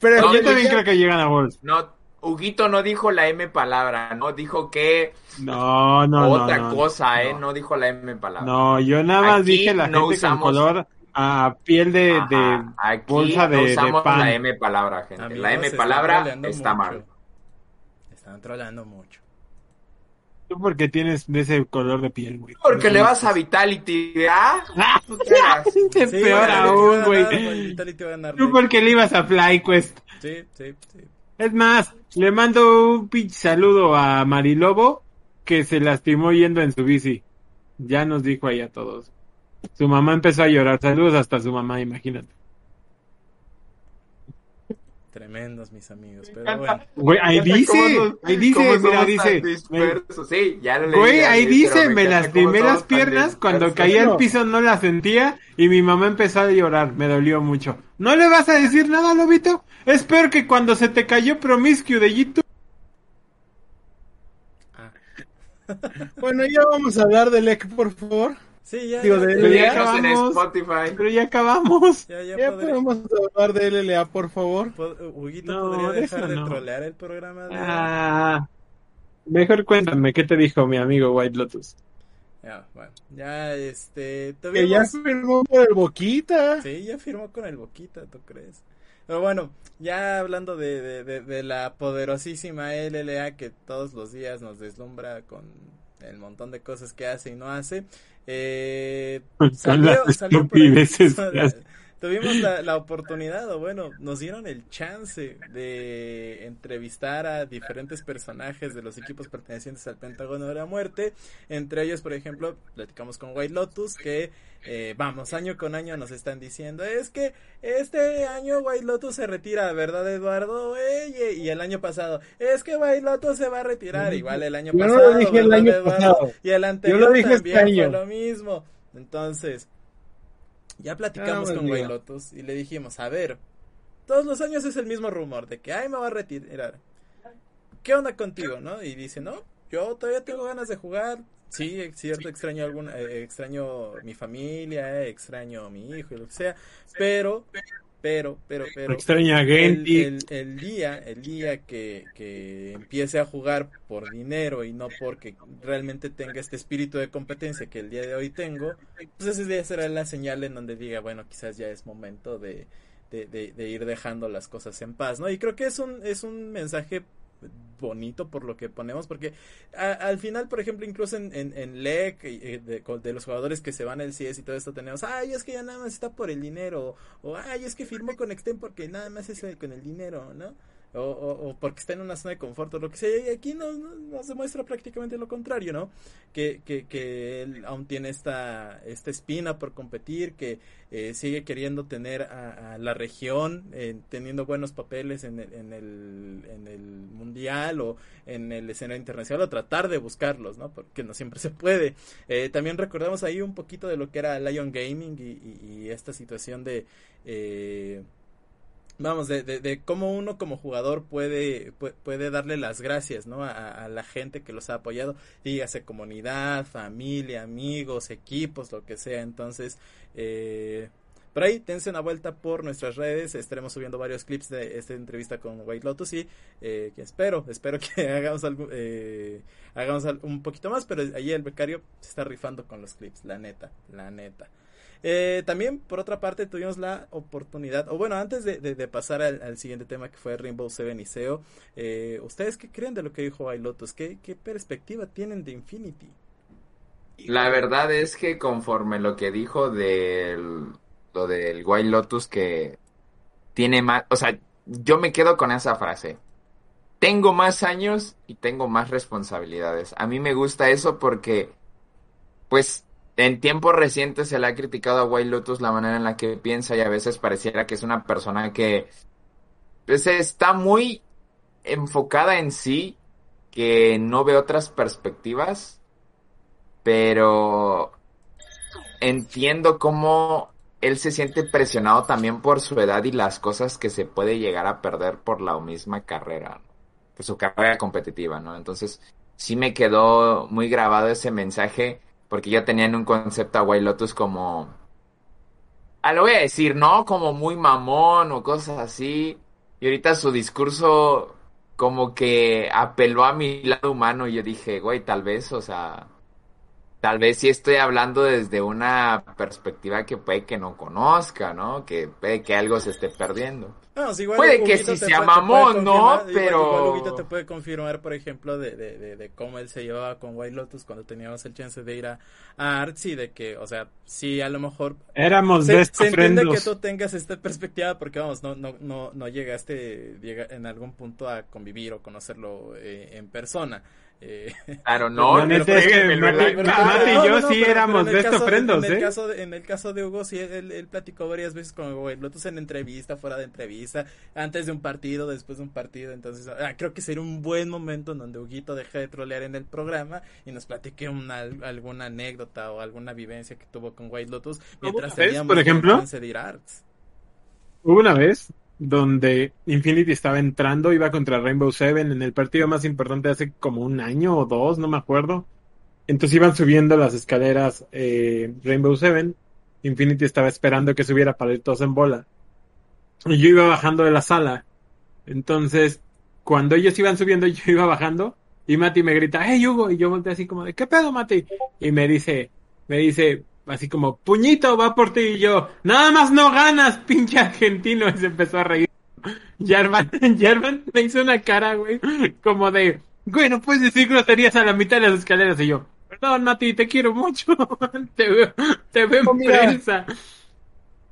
Pero No, Yo también creo que llegan a Wolves. No, Huguito no dijo la M palabra, no dijo que No, no, no. otra no, cosa, ¿eh? no. No dijo la M palabra. No, yo nada más Aquí dije la no gente usamos- con color a piel de, Ajá, de Aquí bolsa de, no pan. la M palabra, gente. Amigos, la M palabra troleando está mucho. mal. Están trolando mucho. Tú porque tienes de ese color de piel, güey. Porque le vas a Vitality, ¿ah? No es Sí, peor aún, güey. Tú porque le ibas a FlyQuest. Sí, sí, sí. Es más, le mando un pinche saludo a Marilobo que se lastimó yendo en su bici. Ya nos dijo ahí a todos. Su mamá empezó a llorar. Saludos hasta su mamá, imagínate. Tremendos mis amigos, pero bueno. Güey, ahí dice, ahí dice, mira, dice. Sí, ya lo leí, Güey, ya ahí dice, me las primeras piernas, cuando caía al piso no las sentía y mi mamá empezó a llorar, me dolió mucho. ¿No le vas a decir nada, Lobito? Es peor que cuando se te cayó Promiscue de YouTube. Bueno, ya vamos a hablar del EC, por favor. Sí, ya, Digo, ya, de- Lo ya acabamos. Spotify. Pero ya acabamos. ya, ya Ya podré- podemos hablar del LLA, por favor. Huguito No, podría de dejar de no. trolear el programa de... Ah, mejor cuéntame, ¿qué te dijo mi amigo White Lotus? Ya, bueno, ya este... Que ya firmó por el Boquita. Sí, ya firmó con el Boquita, ¿tú crees? Pero bueno, ya hablando de, de, de, de la poderosísima LLA que todos los días nos deslumbra con el montón de cosas que hace y no hace, eh, salió, las salió por ahí-. Tuvimos la, la oportunidad, o bueno, nos dieron el chance de entrevistar a diferentes personajes de los equipos pertenecientes al Pentágono de la Muerte. Entre ellos, por ejemplo, platicamos con White Lotus, que eh, vamos, año con año nos están diciendo, es que este año White Lotus se retira, ¿verdad, Eduardo? Ey, y el año pasado, es que White Lotus se va a retirar, igual el año Yo no pasado. lo dije el ¿verdad, año Eduardo? pasado. Y el anterior Yo lo dije este también fue año. lo mismo. Entonces, ya platicamos Ah, con. Lotus y le dijimos, a ver, todos los años es el mismo rumor de que, ay, me va a retirar. ¿Qué onda contigo, no? Y dice, no, yo todavía tengo ganas de jugar. Sí, es cierto, extraño algún, eh, extraño mi familia, eh, extraño mi hijo y lo que sea, pero, pero, pero, pero, Extraña el- el día, el día que, que empiece a jugar por dinero y no porque realmente tenga este espíritu de competencia que el día de hoy tengo, pues ese día será la señal en donde diga, bueno, quizás ya es momento de, de, de- de ir dejando las cosas en paz, ¿no? Y creo que es un, es un mensaje bonito por lo que ponemos, porque al final, por ejemplo, incluso en, en, en LEC, eh, de, los jugadores que se van al CS y todo esto, tenemos, ay, es que ya nada más está por el dinero, o ay, es que firmó con Extend porque nada más es eh, con el dinero, ¿no? O, o, porque está en una zona de confort o lo que sea, y aquí no, no, nos demuestra prácticamente lo contrario, ¿no? Que, que, que él aún tiene esta, esta espina por competir, que eh, sigue queriendo tener a, a la región eh, teniendo buenos papeles en el, en, el, en el mundial o en el escenario internacional o tratar de buscarlos, ¿no? Porque no siempre se puede. Eh, también recordamos ahí un poquito de lo que era Lion Gaming y, y- y esta situación de... eh, Vamos, de, de, de cómo uno como jugador puede, puede, darle las gracias, ¿no? A, la gente que los ha apoyado, dígase comunidad, familia, amigos, equipos, lo que sea. Entonces, eh, por ahí, dense una vuelta por nuestras redes. Estaremos subiendo varios clips de esta entrevista con White Lotus y eh, que espero, espero que hagamos algo, eh, hagamos un poquito más, pero ahí el becario se está rifando con los clips, la neta, la neta. Eh, también, por otra parte, tuvimos la oportunidad, o bueno, antes de, pasar al, siguiente tema que fue Rainbow Seven y SEO, eh, ¿ustedes qué creen de lo que dijo White Lotus? ¿Qué, ¿Qué perspectiva tienen de Infinity? La verdad es que conforme lo que dijo del lo del White Lotus que tiene más, o sea, yo me quedo con esa frase. Tengo más años y tengo más responsabilidades. A mí me gusta eso porque, pues, en tiempos recientes se le ha criticado a White Lotus la manera en la que piensa y a veces pareciera que es una persona que, pues, está muy enfocada en sí, que no ve otras perspectivas pero entiendo cómo él se siente presionado también por su edad y las cosas que se puede llegar a perder por la misma carrera, por su carrera competitiva, ¿no? Entonces, sí me quedó muy grabado ese mensaje, porque yo tenía en un concepto a White Lotus como, ah, lo voy a decir, ¿no? Como muy mamón o cosas así, y ahorita su discurso como que apeló a mi lado humano y yo dije, güey, tal vez, o sea, tal vez sí estoy hablando desde una perspectiva que puede que no conozca, ¿no? Que puede que algo se esté perdiendo. No, igual Puede que sí te sea mamón, ¿no? igual- Pero- Igual, Huguito te puede confirmar, por ejemplo, de, de, de, de cómo él se llevaba con White Lotus cuando teníamos el chance de ir a, a Arts y de que, o sea, sí, a lo mejor Éramos se, best se entiende que tú tengas esta perspectiva porque, vamos, no, no, no, no llegaste llega en algún punto a convivir o conocerlo eh, en persona. Eh, Claro, no, La neta es que Mati- y no, yo no, no, sí pero- éramos pero best caso- friendos, en el ¿eh? caso de- en el caso de Hugo, sí, él, él platicó varias veces con Hugo Lotus en entrevista, fuera de entrevista antes de un partido, después de un partido. Entonces, ah, creo que sería un buen momento en donde Huguito deje de trolear en el programa y nos platique una, alguna anécdota o alguna vivencia que tuvo con White Lotus mientras por ejemplo, Hubo una vez donde Infinity estaba entrando, iba contra Rainbow Seven en el partido más importante hace como un año o dos, no me acuerdo. Entonces iban subiendo las escaleras eh, Rainbow Seven. Infinity estaba esperando que subiera para ir todos en bola. Y yo iba bajando de la sala. Entonces, cuando ellos iban subiendo, yo iba bajando. Y Mati me grita, hey Hugo. Y yo volteé así como de, ¿qué pedo, Mati? Y me dice, me dice, así como, puñito, va por ti. Y yo, nada más no ganas, pinche argentino. Y se empezó a reír. Jarvan, Jarvan me hizo una cara, güey, como de, güey, no puedes decir groserías a la mitad de las escaleras. Y yo, Perdón, Mati, te quiero mucho. te veo, te veo en oh, prensa.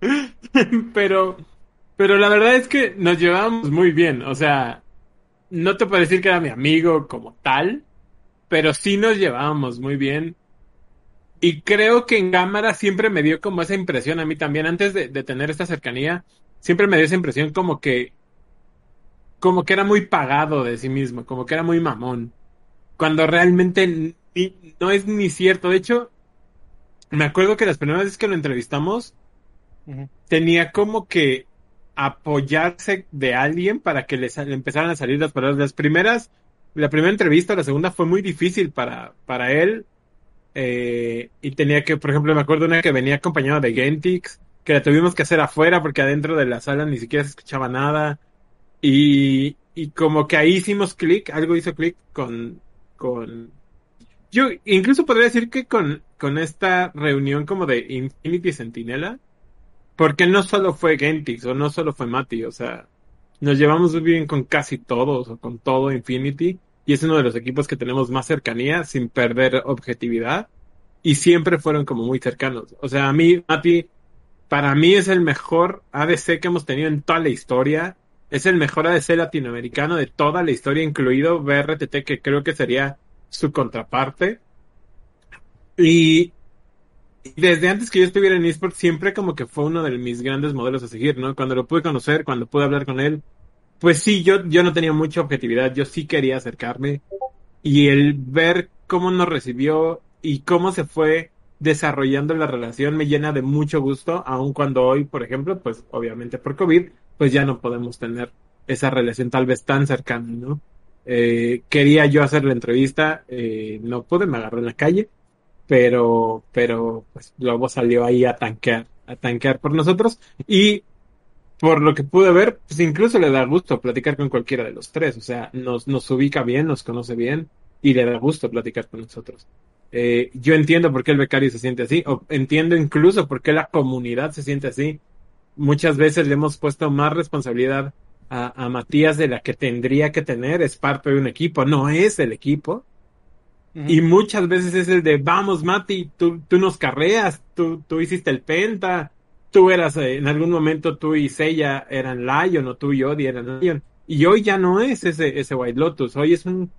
pero, pero la verdad es que nos llevábamos muy bien. O sea, no te puedo decir que era mi amigo como tal, pero sí nos llevábamos muy bien. Y creo que en cámara siempre me dio como esa impresión a mí también, antes de, de tener esta cercanía, siempre me dio esa impresión como que, como que era muy pagado de sí mismo, como que era muy mamón. Cuando realmente no es ni cierto. De hecho, me acuerdo que las primeras veces que lo entrevistamos, tenía como que apoyarse de alguien para que le, empezaran a salir las palabras. Las primeras, la primera entrevista, la segunda fue muy difícil para, para él. Eh, y tenía que, por ejemplo, me acuerdo una que venía acompañada de Gentix, que la tuvimos que hacer afuera porque adentro de la sala ni siquiera se escuchaba nada. Y, y como que ahí hicimos clic, algo hizo clic con, con, yo incluso podría decir que con, con esta reunión como de Infinity Sentinela, porque no solo fue Gentix o no solo fue Mati, o sea, nos llevamos bien con casi todos o con todo Infinity y es uno de los equipos que tenemos más cercanía sin perder objetividad y siempre fueron como muy cercanos. O sea, a mí, Mati, para mí es el mejor ADC que hemos tenido en toda la historia. Es el mejor ADC latinoamericano de toda la historia, incluido BRTT, que creo que sería su contraparte. Y, desde antes que yo estuviera en eSport, siempre como que fue uno de mis grandes modelos a seguir, ¿no? Cuando lo pude conocer, cuando pude hablar con él, pues sí, yo, yo no tenía mucha objetividad, yo sí quería acercarme. Y el ver cómo nos recibió y cómo se fue desarrollando la relación me llena de mucho gusto, aun cuando hoy, por ejemplo, pues obviamente por COVID, pues ya no podemos tener esa relación tal vez tan cercana, ¿no? Eh, quería yo hacer la entrevista, eh, no pude, me agarré en la calle, pero, pero, pues Lobo salió ahí a tanquear, a tanquear por nosotros y por lo que pude ver, pues incluso le da gusto platicar con cualquiera de los tres, o sea, nos, nos ubica bien, nos conoce bien y le da gusto platicar con nosotros. Eh, yo entiendo por qué el becario se siente así, o entiendo incluso por qué la comunidad se siente así. Muchas veces le hemos puesto más responsabilidad a, Matías de la que tendría que tener, es parte de un equipo, no es el equipo. Y muchas veces es el de, vamos Mati, tú, tú nos carreas, tú, tú hiciste el penta, tú eras, eh, en algún momento tú y Seiya eran Lion o tú y Odi eran Lion. Y hoy ya no es ese, ese White Lotus, hoy es un,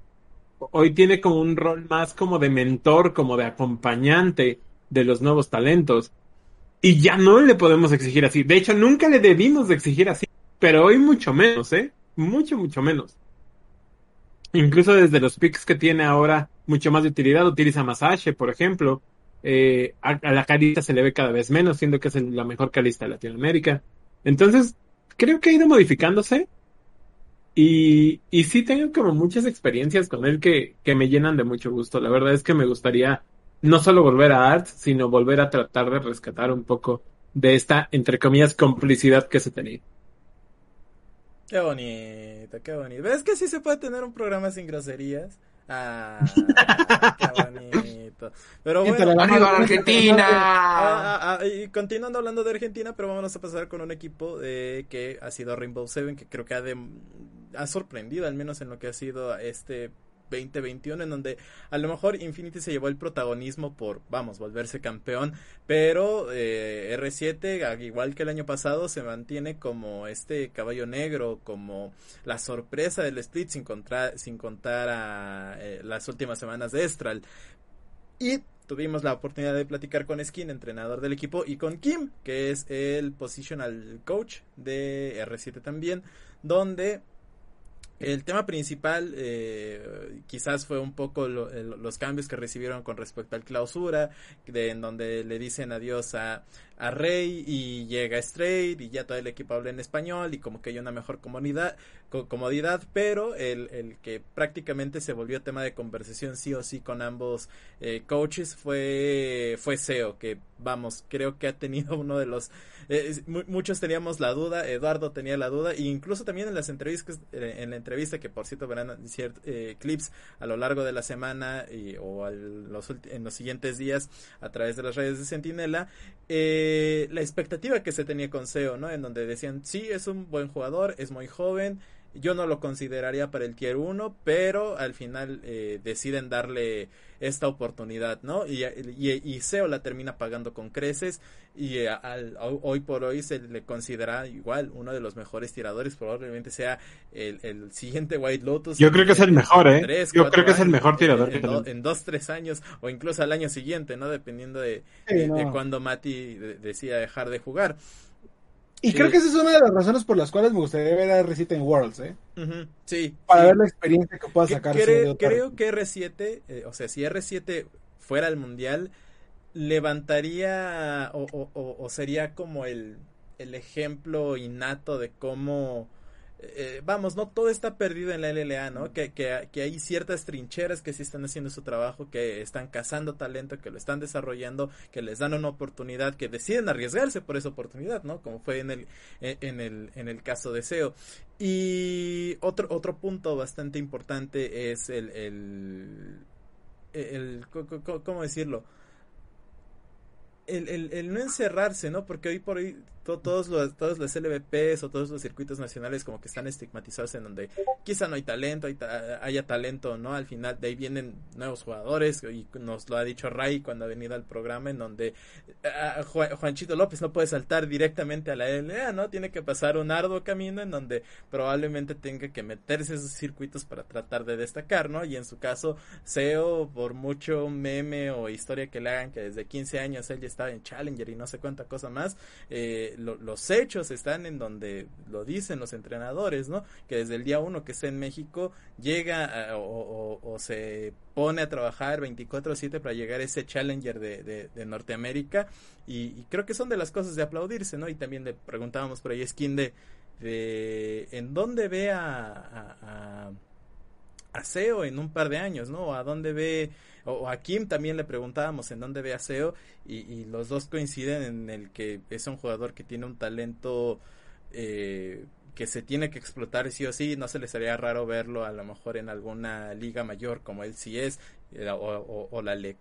hoy tiene como un rol más como de mentor, como de acompañante de los nuevos talentos. Y ya no le podemos exigir así. De hecho, nunca le debimos de exigir así. Pero hoy mucho menos, ¿eh? Mucho, mucho menos. Incluso desde los picks que tiene ahora mucho más de utilidad, utiliza Masaje, por ejemplo. Eh, a, la carista se le ve cada vez menos, siendo que es la mejor calista de Latinoamérica. Entonces, creo que ha ido modificándose. Y, y sí tengo como muchas experiencias con él que, que me llenan de mucho gusto. La verdad es que me gustaría no solo volver a Art, sino volver a tratar de rescatar un poco de esta, entre comillas, complicidad que se tenía. Qué bonito, qué bonito. ¿Ves que sí se puede tener un programa sin groserías? Ah, qué bonito. Pero bueno, arriba Argentina. Ah, ah, ah, y continuando hablando de Argentina, pero vamos a pasar con un equipo de que ha sido Rainbow Seven, que creo que ha, de, ha sorprendido, al menos en lo que ha sido este 2021 en donde a lo mejor Infinity se llevó el protagonismo por, vamos, volverse campeón, pero eh, R7, al igual que el año pasado, se mantiene como este caballo negro, como la sorpresa del split sin, sin contar a eh, las últimas semanas de Estral. Y tuvimos la oportunidad de platicar con Skin, entrenador del equipo, y con Kim, que es el positional coach de R7 también, donde el tema principal eh, quizás fue un poco los cambios que recibieron con respecto al clausura, de, en donde le dicen adiós a, a Rey y llega Straight y ya todo el equipo habla en español y como que hay una mejor comunidad, comodidad, pero el, el que prácticamente se volvió tema de conversación sí o sí con ambos eh, coaches fue, fue SEO, que vamos, creo que ha tenido uno de los... Eh, muchos teníamos la duda, Eduardo tenía la duda, e incluso también en las entrevistas, eh, en la entrevista que por cierto verán eh, clips a lo largo de la semana y, o los, en los siguientes días a través de las redes de Sentinela, la expectativa que se tenía con SEO, ¿no? En donde decían, sí, es un buen jugador, es muy joven, yo no lo consideraría para el tier 1, pero al final eh, deciden darle esta oportunidad, ¿no? Y, y, SEO la termina pagando con creces y eh, hoy por hoy se le considera igual uno de los mejores tiradores, probablemente sea el, siguiente White Lotus. Yo creo que es el mejor, ¿eh? Yo creo que es el mejor tirador. En, que en, dos, tres años o incluso al año siguiente, ¿no? Dependiendo de, de, cuando Mati decida dejar de jugar. Y creo que esa es una de las razones por las cuales me gustaría ver a R7 en Worlds, ¿eh? Sí. Para ver la experiencia que pueda sacar. Creo, creo que R7, eh, o sea, si R7 fuera al mundial, levantaría o, o sería como el, el ejemplo innato de cómo eh, vamos, no todo está perdido en la LLA, ¿no? Que, que, hay ciertas trincheras que sí están haciendo su trabajo, que están cazando talento, que lo están desarrollando, que les dan una oportunidad, que deciden arriesgarse por esa oportunidad, ¿no? Como fue en el, e, en el, en el caso de SEO. Y otro, otro punto bastante importante es el, el, el, ¿cómo decirlo? El, el, el, no encerrarse, ¿no? Porque hoy por hoy todos los, todos los LVPs o todos los circuitos nacionales como que están estigmatizados en donde quizá no hay talento, hay haya talento, ¿no? Al final de ahí vienen nuevos jugadores y nos lo ha dicho Ray cuando ha venido al programa en donde ah, Juanchito López no puede saltar directamente a la LA, ¿no? Tiene que pasar un arduo camino en donde probablemente tenga que meterse esos circuitos para tratar de destacar, ¿no? Y en su caso, SEO, por mucho meme o historia que le hagan que desde 15 años él ya estaba en Challenger y no sé cuánta cosa más, eh, los hechos están en donde lo dicen los entrenadores, ¿no? Que desde el día uno que está en México llega o, se pone a trabajar 24/7 para llegar a ese challenger de, de, Norteamérica y, creo que son de las cosas de aplaudirse, ¿no? Y también le preguntábamos por ahí Skin de, en dónde ve a, a, a SEO en un par de años, ¿no? ¿A dónde ve o a Kim también le preguntábamos en dónde ve a Seo y, los dos coinciden en el que es un jugador que tiene un talento eh, que se tiene que explotar sí o sí, no se les haría raro verlo a lo mejor en alguna liga mayor como sí es eh, o, la LEC.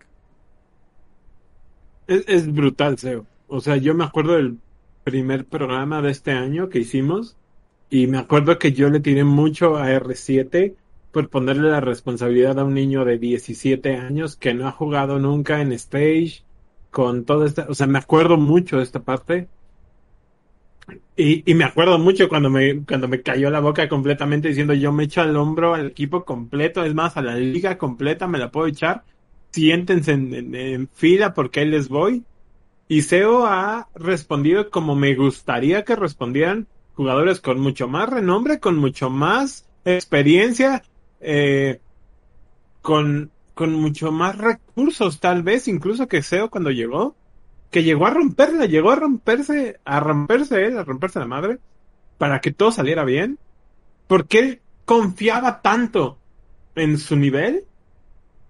Es, es brutal, Seo. O sea, yo me acuerdo del primer programa de este año que hicimos y me acuerdo que yo le tiré mucho a R7 por ponerle la responsabilidad a un niño de 17 años que no ha jugado nunca en stage con todo esta, o sea, me acuerdo mucho de esta parte. Y, y me acuerdo mucho cuando me, cuando me cayó la boca completamente diciendo yo me echo al hombro al equipo completo, es más, a la liga completa me la puedo echar. Siéntense en, en fila porque ahí les voy. Y Seo ha respondido como me gustaría que respondieran jugadores con mucho más renombre, con mucho más experiencia eh, con, con mucho más recursos, tal vez, incluso que SEO cuando llegó, que llegó a romperla, llegó a romperse, a romperse él, a romperse la madre, para que todo saliera bien, porque él confiaba tanto en su nivel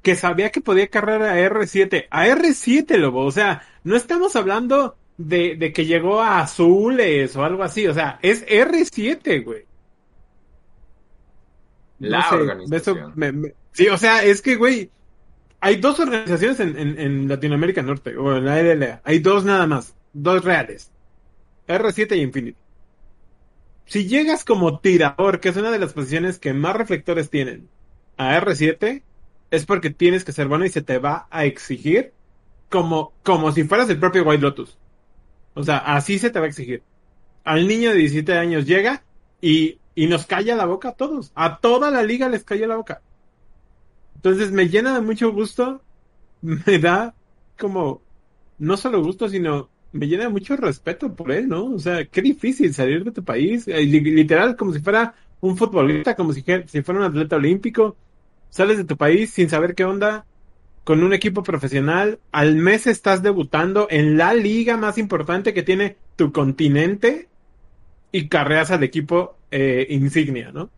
que sabía que podía cargar a R7, a R7, lobo, o sea, no estamos hablando de, de que llegó a azules o algo así, o sea, es R7, güey. La organización. sí, o sea, es que, güey, hay dos organizaciones en, en, Latinoamérica Norte, o en la LLA. Hay dos nada más, dos reales. R7 y Infinity. Si llegas como tirador, que es una de las posiciones que más reflectores tienen, a R7, es porque tienes que ser bueno y se te va a exigir como, como si fueras el propio White Lotus. O sea, así se te va a exigir. Al niño de 17 años llega y y nos calla la boca a todos. A toda la liga les calla la boca. Entonces me llena de mucho gusto, me da como, no solo gusto, sino me llena mucho respeto por él, ¿no? O sea, qué difícil salir de tu país, eh, literal, como si fuera un futbolista, como si fuera un atleta olímpico, sales de tu país sin saber qué onda, con un equipo profesional, al mes estás debutando en la liga más importante que tiene tu continente y carreas al equipo eh, insignia, ¿no?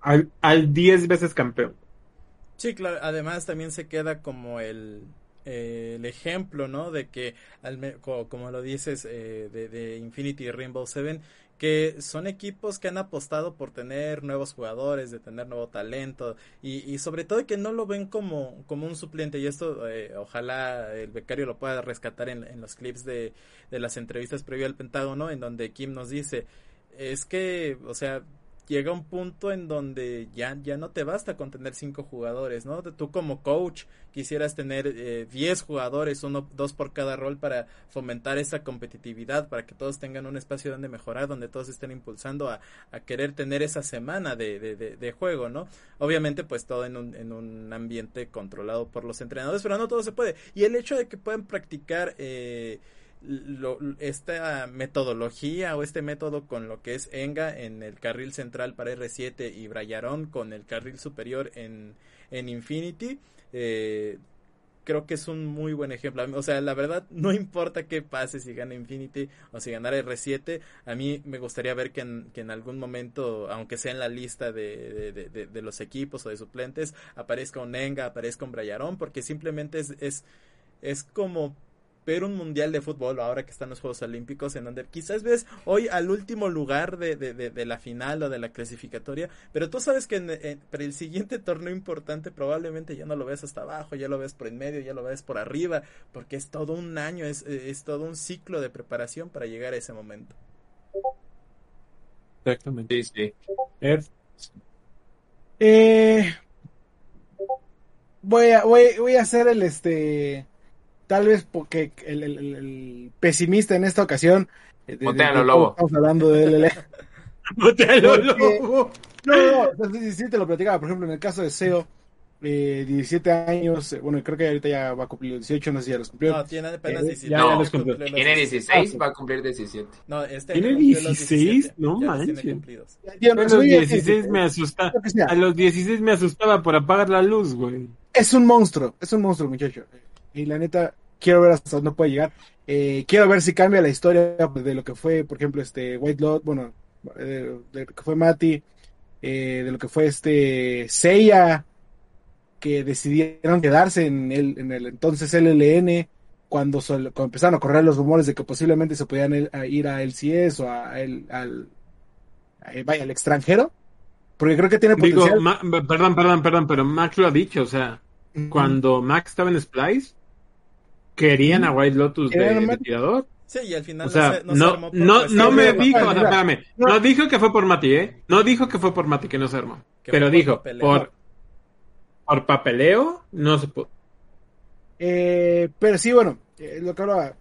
Al, al veces campeón. Sí, claro, además también se queda como el, el ejemplo, ¿no? De que, al como, lo dices, eh, de, Infinity y Rainbow Seven, que son equipos que han apostado por tener nuevos jugadores, de tener nuevo talento y, y sobre todo que no lo ven como, como un suplente y esto eh, ojalá el becario lo pueda rescatar en, en los clips de, de las entrevistas previo al Pentágono en donde Kim nos dice es que, o sea, llega un punto en donde ya, ya no te basta con tener cinco jugadores, ¿no? Tú como coach quisieras tener eh, diez jugadores, uno, dos por cada rol para fomentar esa competitividad, para que todos tengan un espacio donde mejorar, donde todos estén impulsando a, a querer tener esa semana de, de, de, juego, ¿no? Obviamente pues todo en un, en un ambiente controlado por los entrenadores, pero no todo se puede. Y el hecho de que puedan practicar... Eh, lo, esta metodología o este método con lo que es Enga en el carril central para R7 y Brayaron con el carril superior en, en Infinity, eh, creo que es un muy buen ejemplo. O sea, la verdad, no importa qué pase si gana Infinity o si ganara R7, a mí me gustaría ver que en, que en algún momento, aunque sea en la lista de, de, de, los equipos o de suplentes, aparezca un Enga, aparezca un Brayaron, porque simplemente es, es, es como ver un mundial de fútbol ahora que están los Juegos Olímpicos en donde quizás ves hoy al último lugar de, de, de, la final o de la clasificatoria, pero tú sabes que en, para el siguiente torneo importante probablemente ya no lo ves hasta abajo, ya lo ves por en medio, ya lo ves por arriba, porque es todo un año, es, es todo un ciclo de preparación para llegar a ese momento. Exactamente. Sí, Eh, voy a, voy, voy a hacer el este tal vez porque el, el, el pesimista en esta ocasión. Eh, de, de, de, lobo. Estamos hablando de LL. Motealo, lobo. No, no, sí, sí, te lo platicaba. Por ejemplo, en el caso de SEO, eh, 17 años, eh, bueno, creo que ahorita ya va a cumplir los 18, no sé si ya los cumplió. No, tiene apenas 17. Eh, ya, no, ya los cumplió. Tiene 16, va a cumplir 17. No, este ¿Tiene 16? No manches. A los 16 me asusta. A los 16 me asustaba por apagar la luz, güey. Es un monstruo, es un monstruo, muchacho. Y la neta, quiero ver hasta dónde puede llegar. Eh, quiero ver si cambia la historia de lo que fue, por ejemplo, este White Lot, bueno, de, de, lo que fue Mati, eh, de lo que fue este Seiya, que decidieron quedarse en el, en el entonces LLN, cuando, sol, cuando, empezaron a correr los rumores de que posiblemente se podían el, a ir a LCS o a el, al, a, vaya, al extranjero. Porque creo que tiene Digo, potencial. Ma perdón, perdón, perdón, pero Max lo ha dicho, o sea, uh -huh. cuando Max estaba en Splice, querían a White Lotus de, de, tirador. Sí, y al final o sea, no, se, no, no, se no, pues, no me fue dijo, por- o sea, espérame, no dijo que fue por Mati, ¿eh? No dijo que fue por Mati que no se armó. Que Pero por dijo, papeleo. por, por papeleo, no se pudo. Eh, pero sí, bueno, eh, lo que hablaba.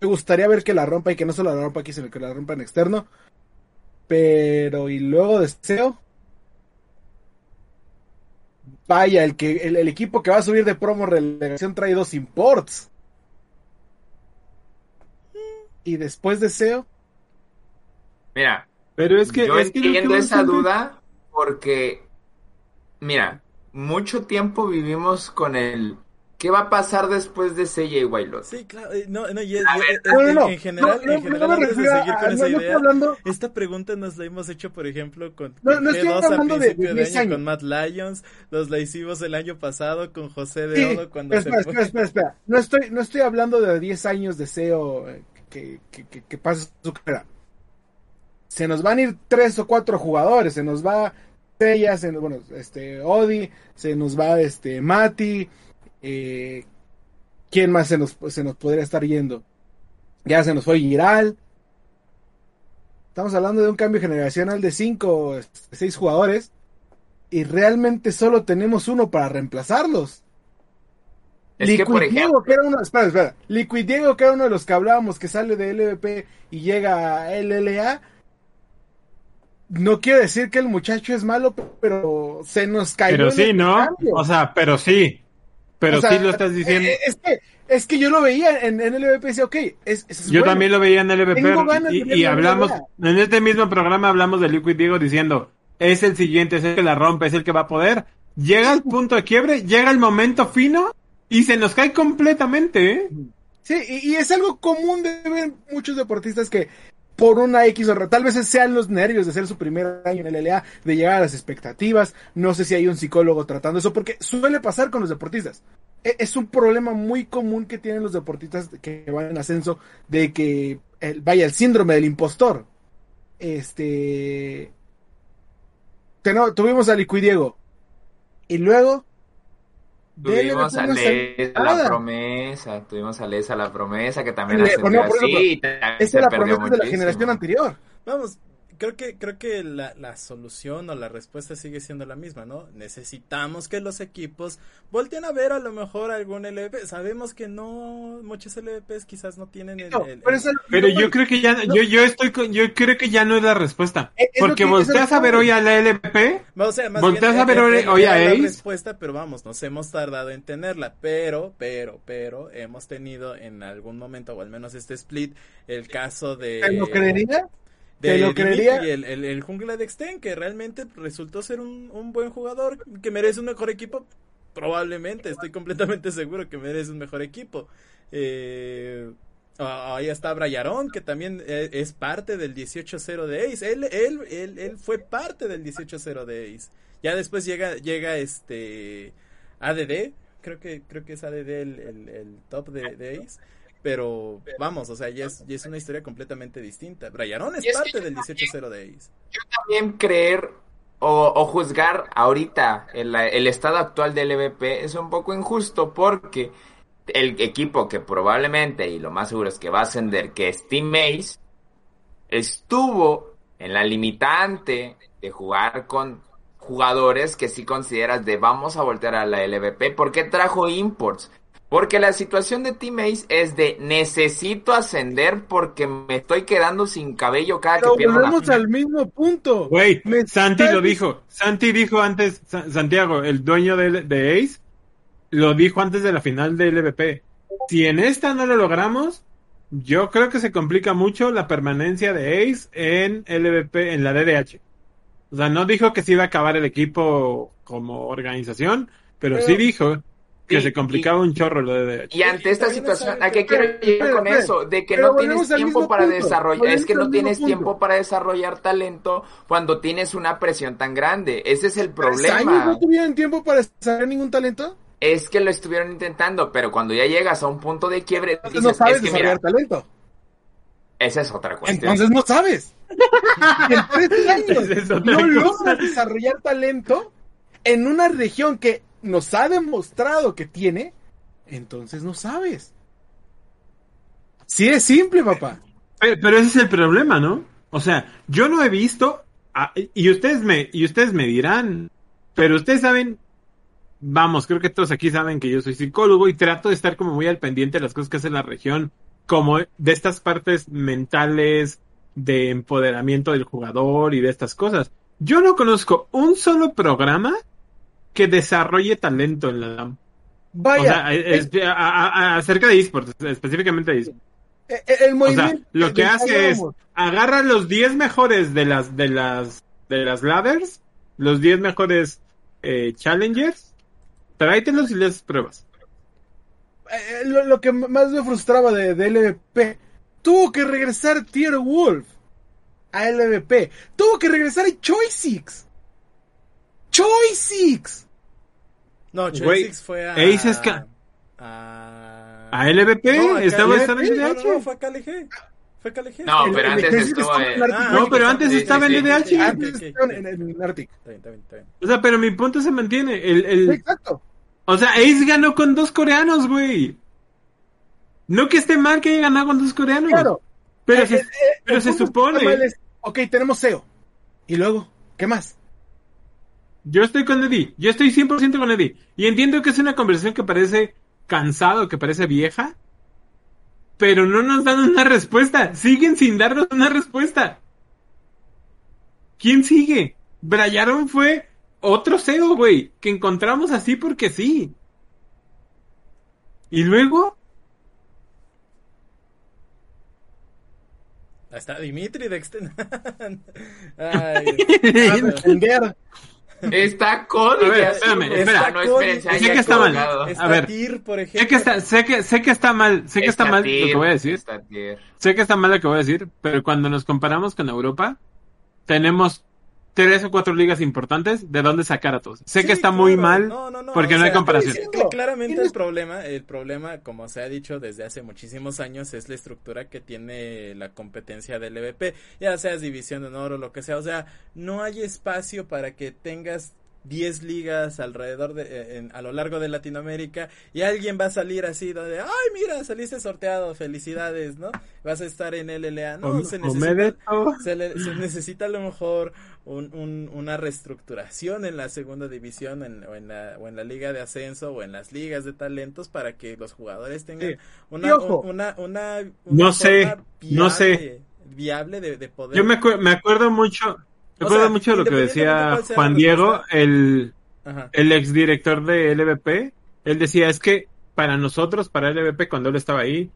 Me gustaría ver que la rompa y que no solo la rompa aquí, sino que la rompa en externo. Pero, y luego deseo. Vaya, el que el, el equipo que va a subir de promo relegación trae dos imports. Y después deseo. Mira, Pero es que, yo es entiendo que esa duda porque, mira, mucho tiempo vivimos con el ¿qué va a pasar después de Seiya y Wailot? Sí, claro, eh, no, no, y y No, no, en general, No, no, en general, antes de seguir con esa idea, hablando- esta pregunta nos la hemos hecho, por ejemplo, con, No, con no estoy G2 a principio de de, 10 año años. con Matt Lions, nos la hicimos el año pasado con José de Sí, Odo cuando pero se espera, fue. espera, espera, espera. No estoy, no estoy hablando de 10 años de SEO eh, que, que, que, que pase su carrera. Se nos van a ir tres o cuatro jugadores, se nos va Seiya, se nos- bueno, este, Odi, se nos va este Mati, eh, ¿quién más se nos, se nos podría estar yendo? Ya se nos fue Giral. Estamos hablando de un cambio generacional de cinco, este, seis jugadores y realmente solo tenemos uno para reemplazarlos. Es que, por Liquid Diego, ejemplo, que era uno, espera, espera. Liquid Diego, que era uno de los que hablábamos, que sale de LVP y llega a LLA. No quiero decir que el muchacho es malo, pero se nos cayó. Pero sí, este ¿no? cambio. O sea, pero sí. Pero O sea, sí lo estás diciendo. eh, Es que, es que yo lo veía en, en LVP y decía, ok, es, es Yo bueno. también lo veía en el LVP y, y hablamos, en este mismo programa hablamos de Liquid Diego diciendo, es el siguiente, es el que la rompe, es el que va a poder. Llega al punto de quiebre, llega el momento fino y se nos cae completamente, ¿eh? Sí, y, y es algo común de ver muchos deportistas que por una X o tal vez sean los nervios de ser su primer año en el LA, de llegar a las expectativas, no sé si hay un psicólogo tratando eso, porque suele pasar con los deportistas. E- Es un problema muy común que tienen los deportistas que van en ascenso, de que, vaya, el síndrome del impostor. Este... teno- tuvimos a Liquidiego. Y luego... Tuvimos a no salió Les a la promesa, tuvimos a Les a la promesa, que también no, así, también Esa se la perdió promesa de la muchísimo. generación anterior. Vamos, creo que, creo que la, la solución o la respuesta sigue siendo la misma, ¿no? Necesitamos que los equipos volteen a ver a lo mejor algún LVP. Sabemos que no, muchos LVPs quizás no tienen el... No, el- pero el- eso- Pero yo creo que ya, yo, yo estoy, con- yo creo que ya no es la respuesta. Eh, es Porque volteas a ver hoy a la LVP, O sea, más Volteas bien, a ver hoy- hoy a la Ace. respuesta, pero vamos, nos hemos tardado en tenerla. Pero, pero, pero, hemos tenido en algún momento, o al menos este split, el caso de... ¿Te lo creería? De ¿Te lo creería? el, el, el jungla de Extend, que realmente resultó ser un, un buen jugador, que merece un mejor equipo. Probablemente, estoy completamente seguro que merece un mejor equipo. Eh, ah, ahí está Brayarón, que también eh, es parte del 18-0 de Ace. Él, él, él, él fue parte del 18-0 de Ace. Ya después llega, llega este ADD, creo que, creo que es ADD el, el, el top de, de Ace. Pero vamos, o sea, ya es, ya es una historia completamente distinta. Brayarón es parte yo del 18-0 de Ace. también creer o, o juzgar ahorita el, el estado actual del LVP es un poco injusto porque el equipo que probablemente y lo más seguro es que va a ascender, que es Team Ace, estuvo en la limitante de jugar con jugadores que sí consideras de vamos a voltear a la LVP. ¿Por qué trajo imports? Porque la situación de Team Ace es de necesito ascender porque me estoy quedando sin cabello cada Pero que pierdo una volvemos al mismo punto. Güey, Santi lo dijo. Santi dijo antes, Sa- Santiago, el dueño de, de Ace, lo dijo antes de la final de LVP. Si en esta no lo logramos, yo creo que se complica mucho la permanencia de Ace en LVP, en la DDH. O sea, no dijo que se iba a acabar el equipo como organización, pero, Pero- sí dijo que se complicaba un chorro lo de. Y ante esta situación, ¿a qué quiero llegar con eso? De que no tienes tiempo para punto, desarrollar, es que no tienes punto. tiempo para desarrollar talento cuando tienes una presión tan grande. Ese es el ¿Tres años problema. no tuvieron tiempo para desarrollar ningún talento? Es que lo estuvieron intentando, pero cuando ya llegas a un punto de quiebre, Entonces dices, no sabes es que mira, desarrollar talento. esa es otra cuestión. Entonces no sabes. En tres años no logras desarrollar talento en una región que nos ha demostrado que tiene, entonces no sabes. Sí es simple, papá. Pero, ese es el problema, ¿no? O sea, yo no he visto, y ustedes me, y ustedes me dirán, pero ustedes saben, vamos, creo que todos aquí saben que yo soy psicólogo y trato de estar como muy al pendiente de las cosas que hace la región, como de estas partes mentales, de empoderamiento del jugador y de estas cosas. Yo no conozco un solo programa que desarrolle talento en la DAM. O Vaya, sea, es- a- a- a- acerca de esports, específicamente de esports. eh, eh, el O sea, lo que hace es agarra los 10 mejores de las de las de las ladders, los 10 mejores eh, challengers, tráetelos y les pruebas. Eh, lo, lo que más me frustraba de, de LVP, tuvo que regresar Tier Wolf a LVP. Tuvo que regresar Choice Choice No, Choice fue a... Ace es ca- a... A LVP No, a estaba en no, no, no, fue a KLG. Fue a KLG. No, El- pero el antes estuvo estaba en... en Arctic Ah, No, pero antes sí, estaba sí, en sí. LDH. Antes ok, estaban ok. en, en Arctic. Está bien, está bien, está bien. O sea, pero mi punto se mantiene. El, el- Sí, exacto. o sea, Ace ganó con dos coreanos, güey. No que esté mal que haya ganado con dos coreanos. Claro. Pero Eh, se, eh, eh, pero el se supone. ok, tenemos SEO. Y luego, ¿qué más? Yo estoy con Eddie, yo estoy 100% con Eddie. Y entiendo que es una conversación que parece cansado, que parece vieja, pero no nos dan una respuesta. Siguen sin darnos una respuesta. ¿Quién sigue? Brayaron fue otro CEO, güey, que encontramos así porque sí. Y luego, Ahí está Dimitri Dexten. Ay. Está Cody. A ver, espérame, espera. No, espérense, Sé que está mal. está A ver, por ejemplo. sé que está, sé que, sé que está mal, sé que está mal lo que voy a decir. Sé que está mal lo que voy a decir, pero cuando nos comparamos con Europa, tenemos tres o cuatro ligas importantes de dónde sacar a todos. Sé Sí, que está muy mal No, no, no, porque no hay sea, comparación. sí, cl- claramente el problema, el problema, como se ha dicho desde hace muchísimos años, es la estructura que tiene la competencia del EVP, ya seas división de honor o lo que sea, o sea, no hay espacio para que tengas 10 ligas alrededor de eh, en- a lo largo de Latinoamérica y alguien va a salir así de, ay, mira, saliste sorteado, felicidades, ¿no? Vas a estar en LLA, no, O- se necesita se, le- se necesita a lo mejor un, un- una reestructuración en la segunda división en- o, en la, o en la liga de ascenso o en las ligas de talentos para que los jugadores tengan Sí. una, un- una, una, una No sé, forma no sé. viable- viable de, de poder Yo me, acu- me acuerdo mucho, me O acuerdo sea, mucho de lo que decía Juan Diego, el, Ajá. el exdirector de LVP. Él decía, es que para nosotros, para LVP, cuando él estaba ahí,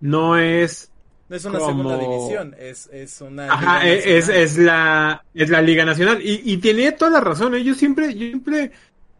no es no es una como- segunda división es, es una Ajá, liga e- es, la es la Liga Nacional y, y tenía toda la razón, ¿eh? yo siempre yo siempre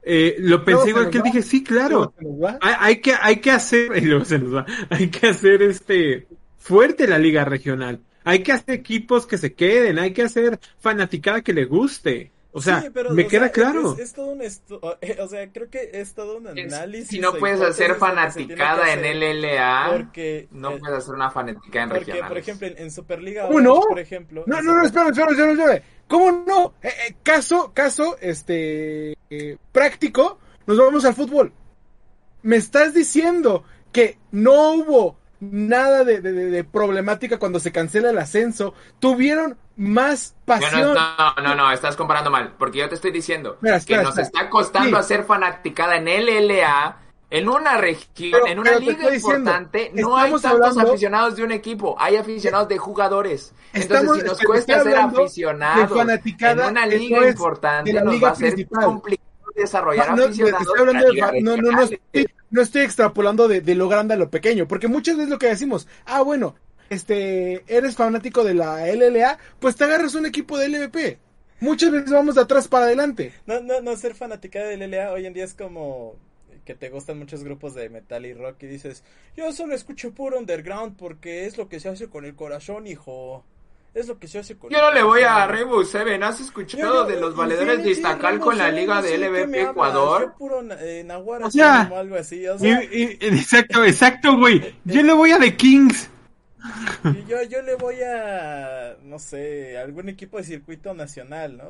eh, lo pensé igual que él, dije, sí, claro, hay que hay que hacer y luego se nos va, hay que hacer este fuerte la Liga Regional, hay que hacer equipos que se queden, hay que hacer fanaticada que le guste, o sea, Sí, pero, me o queda sea, claro. Es, es todo un estu- o- eh, o sea, creo que es todo un Es- análisis. Si no puedes hacer fanaticada en LLA, Porque no eh, puedes hacer una fanaticada en Porque, regionales. por ejemplo, en, en Superliga ¿Cómo no? por ejemplo. No, no, no, espera, espera, espera, espera. ¿Cómo no? Eh, eh, caso, caso, este, eh, práctico, nos vamos al fútbol. Me estás diciendo que no hubo nada de, de- de- problemática cuando se cancela el ascenso. Tuvieron más pasión. no, no, no, no, estás comparando mal, porque yo te estoy diciendo Espera, espera, que nos espera. está costando Sí. hacer fanaticada en LLA, en una región, Pero- en una liga diciendo, importante, no hay tantos hablando- aficionados de un equipo, hay aficionados de jugadores. Entonces, si nos cuesta ser aficionados en una liga importante, nos va a ser complicado desarrollar No, no, no, no, no, regionales. estoy, no estoy extrapolando de, de lo grande a lo pequeño, porque muchas veces lo que decimos, ah, bueno, este, eres fanático de la LLA, pues te agarras un equipo de LVP. Muchas veces vamos de atrás para adelante. No, no, no ser fanática de LLA hoy en día es como que te gustan muchos grupos de metal y rock y dices, yo solo escucho puro underground porque es lo que se hace con el corazón, hijo. Es lo que se hace con Yo no le voy a corazón". Rebus Seven, ¿has escuchado yo- de los valedores sí, de sí, en la liga Seven, de qué LVP Ecuador? yo puro eh, Nahuara O sea, o algo así, o Y- sea, y- exacto, exacto, güey. Yo le voy a The Kings. Y yo, yo le voy a, no sé, algún equipo de circuito nacional, ¿no?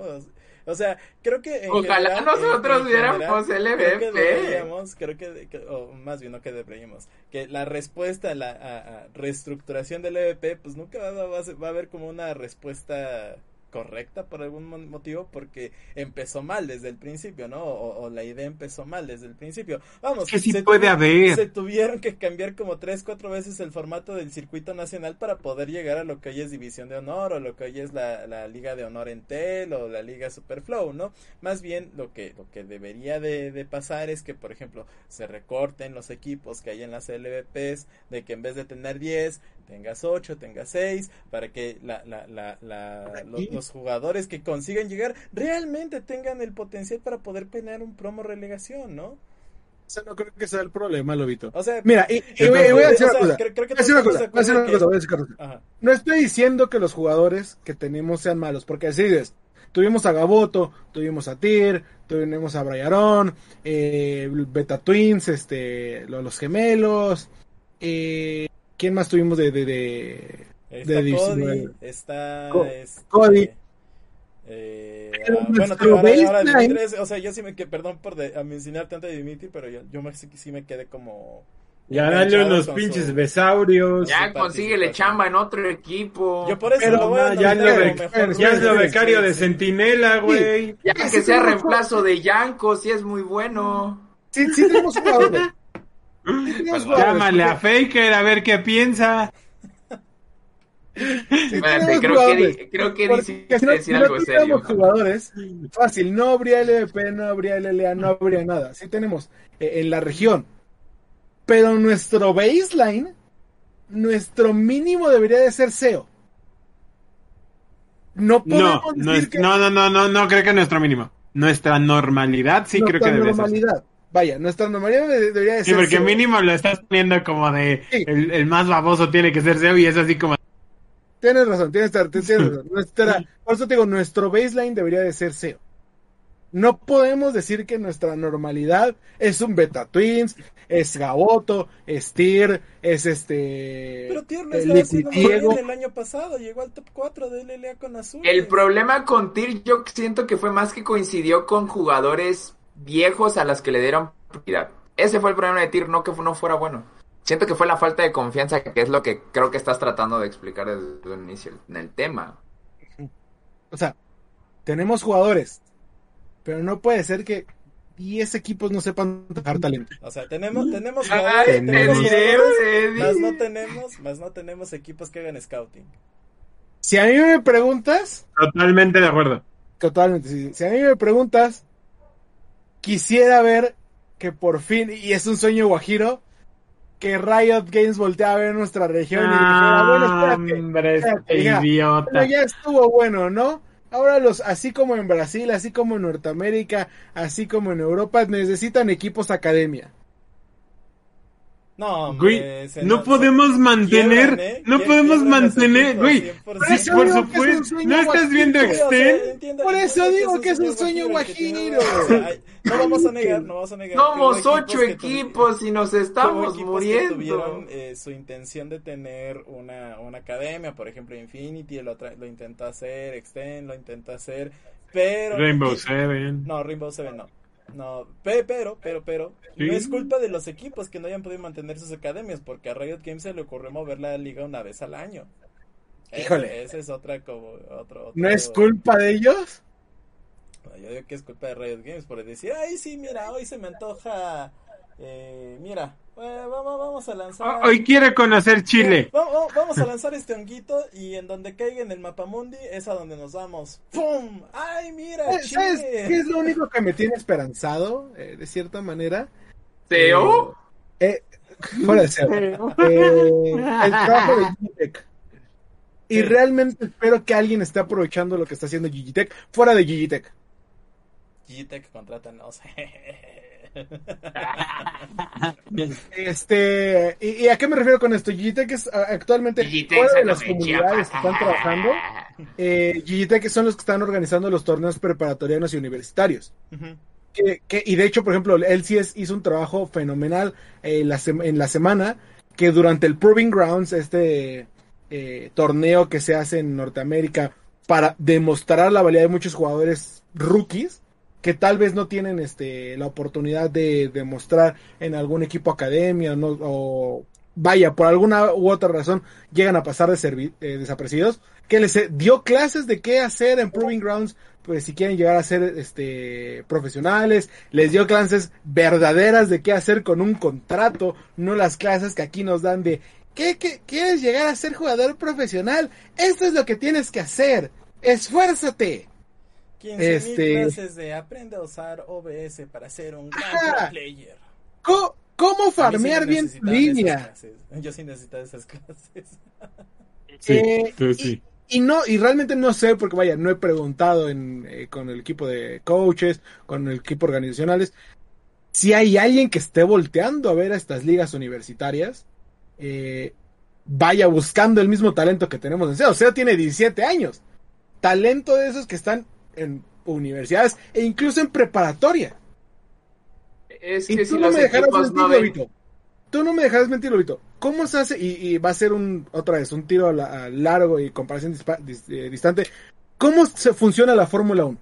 O- sea, creo que en Ojalá general, nosotros en- en viéramos general, LVP. Creo que deberíamos, creo que, que- o más bien no que deberíamos, que la respuesta a la a- a reestructuración del LVP, pues nunca va, va a ser- va a haber como una respuesta correcta por algún mo- motivo porque empezó mal desde el principio, ¿no? O, o la idea empezó mal desde el principio. Vamos, Que sí se puede haber. Se tuvieron que cambiar como tres, cuatro veces el formato del circuito nacional para poder llegar a lo que hoy es División de Honor o lo que hoy es la, la Liga de Honor en Tel o la Liga Superflow, ¿no? Más bien lo que, lo que debería de, de pasar es que, por ejemplo, se recorten los equipos que hay en las LVPs, de que en vez de tener 10, tengas 8, tengas 6, para que la, la, la, la- los, los jugadores que consigan llegar realmente tengan el potencial para poder pelear un promo relegación, ¿no? Ese no creo que sea el problema, Lobito. O sea, Mira, y, voy, a decir o una sea, cosa. creo- creo que Voy a decir una todos cosa. estamos Voy a decir de una acuerdo cosa. Voy a decir una cosa. Ajá. No estoy diciendo que los jugadores que tenemos sean malos, porque así es. Tuvimos a Gaboto, tuvimos a Tyr, tuvimos a Brayarón, eh, Beta Twins, este, lo- los gemelos. Eh, ¿Quién más tuvimos de, de, de, Está de Cody, 19? está Co- este, Cody. eh, Pero ah, bueno, te ahora, ahora Dimitri es- o sea, yo sí me que perdón por de, a mencionar tanto a Dimitri, pero yo, yo me, sí, sí me quedé como Ya dale enganchado unos pinches su- besaurios. Ya consíguele chamba en otro equipo. Yo por eso Pero lo voy a No, ya lo, mejor ya es lo becario de Centinela, güey. Ya Sí, que sí sea reemplazo de Yanko, si es muy bueno. Sí, sí tenemos jugadores. Jugadores, Llámale a Faker a ver qué piensa. Espérate, creo que, creo que quisiste si no, decir si no algo serio. jugadores, fácil, no habría LVP, no habría LLA, no habría nada. Sí tenemos eh, en la región. Pero nuestro baseline, nuestro mínimo debería de ser SEO. No No, podemos no, decir es- que no, no, no, no, no creo que nuestro mínimo. Nuestra normalidad sí creo que debe ser. Vaya, nuestra normalidad de- debería de Sí, ser porque SEO. mínimo lo estás poniendo como de Sí. el, el más baboso tiene que ser SEO y es así como Tienes razón, tienes, tienes razón. Nuestra, por eso te digo, nuestro baseline debería de ser SEO. No podemos decir que nuestra normalidad es un Beta Twins, es Gaboto, es Tyr, es este. Pero Tier no eh, estaba haciendo muy el año pasado, llegó al top 4 de LLA con Azul. El problema con Tyr yo siento que fue más que coincidió con jugadores viejos a las que le dieron prioridad. Ese fue el problema de Tyr, no que no fuera bueno. Siento que fue la falta de confianza, que es lo que creo que estás tratando de explicar desde el inicio en el tema. O sea, tenemos jugadores, pero no puede ser que 10 equipos no sepan tocar talento. O sea, tenemos, tenemos Ay, jugadores, te tenemos jugadores, más no tenemos, más no tenemos equipos que hagan scouting. Si a mí me preguntas, totalmente de acuerdo. Totalmente, sí. Si a mí me preguntas, quisiera ver que por fin, y es un sueño guajiro, que Riot Games voltea a ver nuestra región y dijera, bueno, espérate, Hombre, espérate, este ya, idiota. bueno, ya estuvo bueno, ¿no? Ahora los, así como en Brasil, así como en Norteamérica, así como en Europa, necesitan equipos academia. No, Güey, hombre, se no podemos mantener, quiebran, ¿eh? no podemos mantener, güey, 100%. sí, eso por es supuesto, sueño ¿no estás viendo Extend? Por eso digo que es un sueño guajiro. o sea, hay- no vamos a negar, no vamos a negar. Somos ocho equipos y nos hubo estamos muriendo. tuvieron eh, su intención de tener una, una academia, por ejemplo, Infinity lo, tra- lo intenta hacer, Extend lo intenta hacer, pero... Rainbow Seven. No, Rainbow Seven no. No, pe- pero, pero, pero, Sí. no es culpa de los equipos que no hayan podido mantener sus academias, porque a Riot Games se le ocurrió mover la liga una vez al año. Ese- Híjole. Esa es otra como, otro, otro- ¿No es culpa de ellos? Yo digo que es culpa de Riot Games por decir, ay, sí, mira, hoy se me antoja, eh, mira, eh, vamos, vamos a lanzar... Oh, Hoy quiere conocer Chile. Vamos, vamos- vamos a lanzar este honguito y en donde caiga en el mapamundi es a donde nos vamos. ¡Pum! ¡Ay, mira! Eh, ¿Sabes Chile! qué es lo único que me tiene esperanzado, eh, de cierta manera? ¿Teo? Eh, fuera de ser. Eh, el trabajo de Gigitech. Y Sí. realmente espero que alguien esté aprovechando lo que está haciendo Gigitech fuera de Gigitech. Gtech, contrátanos. Este, y, y a qué me refiero con esto? Gigitech es a- actualmente fuera de las comunidades que están trabajando. Eh, Gigitech son los que están organizando los torneos preparatorianos y universitarios. Que, que- y de hecho, por ejemplo, LCS hizo un trabajo fenomenal eh, la en la semana que durante el Proving Grounds, este eh, torneo que se hace en Norteamérica para demostrar la valía de muchos jugadores rookies que tal vez no tienen este la oportunidad de demostrar en algún equipo academia o, vaya por alguna u otra razón llegan a pasar de servi- eh, desapercibidos que les eh, dio clases de qué hacer en Proving Grounds pues si quieren llegar a ser este profesionales, les dio clases verdaderas de qué hacer con un contrato, no las clases que aquí nos dan de ¿qué, qué quieres llegar a ser jugador profesional? Esto es lo que tienes que hacer. Esfuérzate. 15 Este- clases de aprende a usar OBS para ser un gran Ajá. player. ¿Cómo sí farmear me bien tu línea? Yo sí necesitaba esas clases. Sí, Eh, tú y- sí. Y no, y realmente no sé, porque vaya, no he preguntado en, eh, con el equipo de coaches, con el equipo organizacionales, si hay alguien que esté volteando a ver a estas ligas universitarias, eh, vaya buscando el mismo talento que tenemos en SEO. SEO tiene 17 años. Talento de esos que están en universidades e incluso en preparatoria. Es Y que tú si no me equipos mentir, no. Lobito. Tú no me dejarás mentir, Lobito. ¿Cómo se hace? Y, y va a ser un, otra vez, un tiro a la- a largo y comparación dispa- dis- eh, distante. ¿Cómo se funciona la Fórmula 1?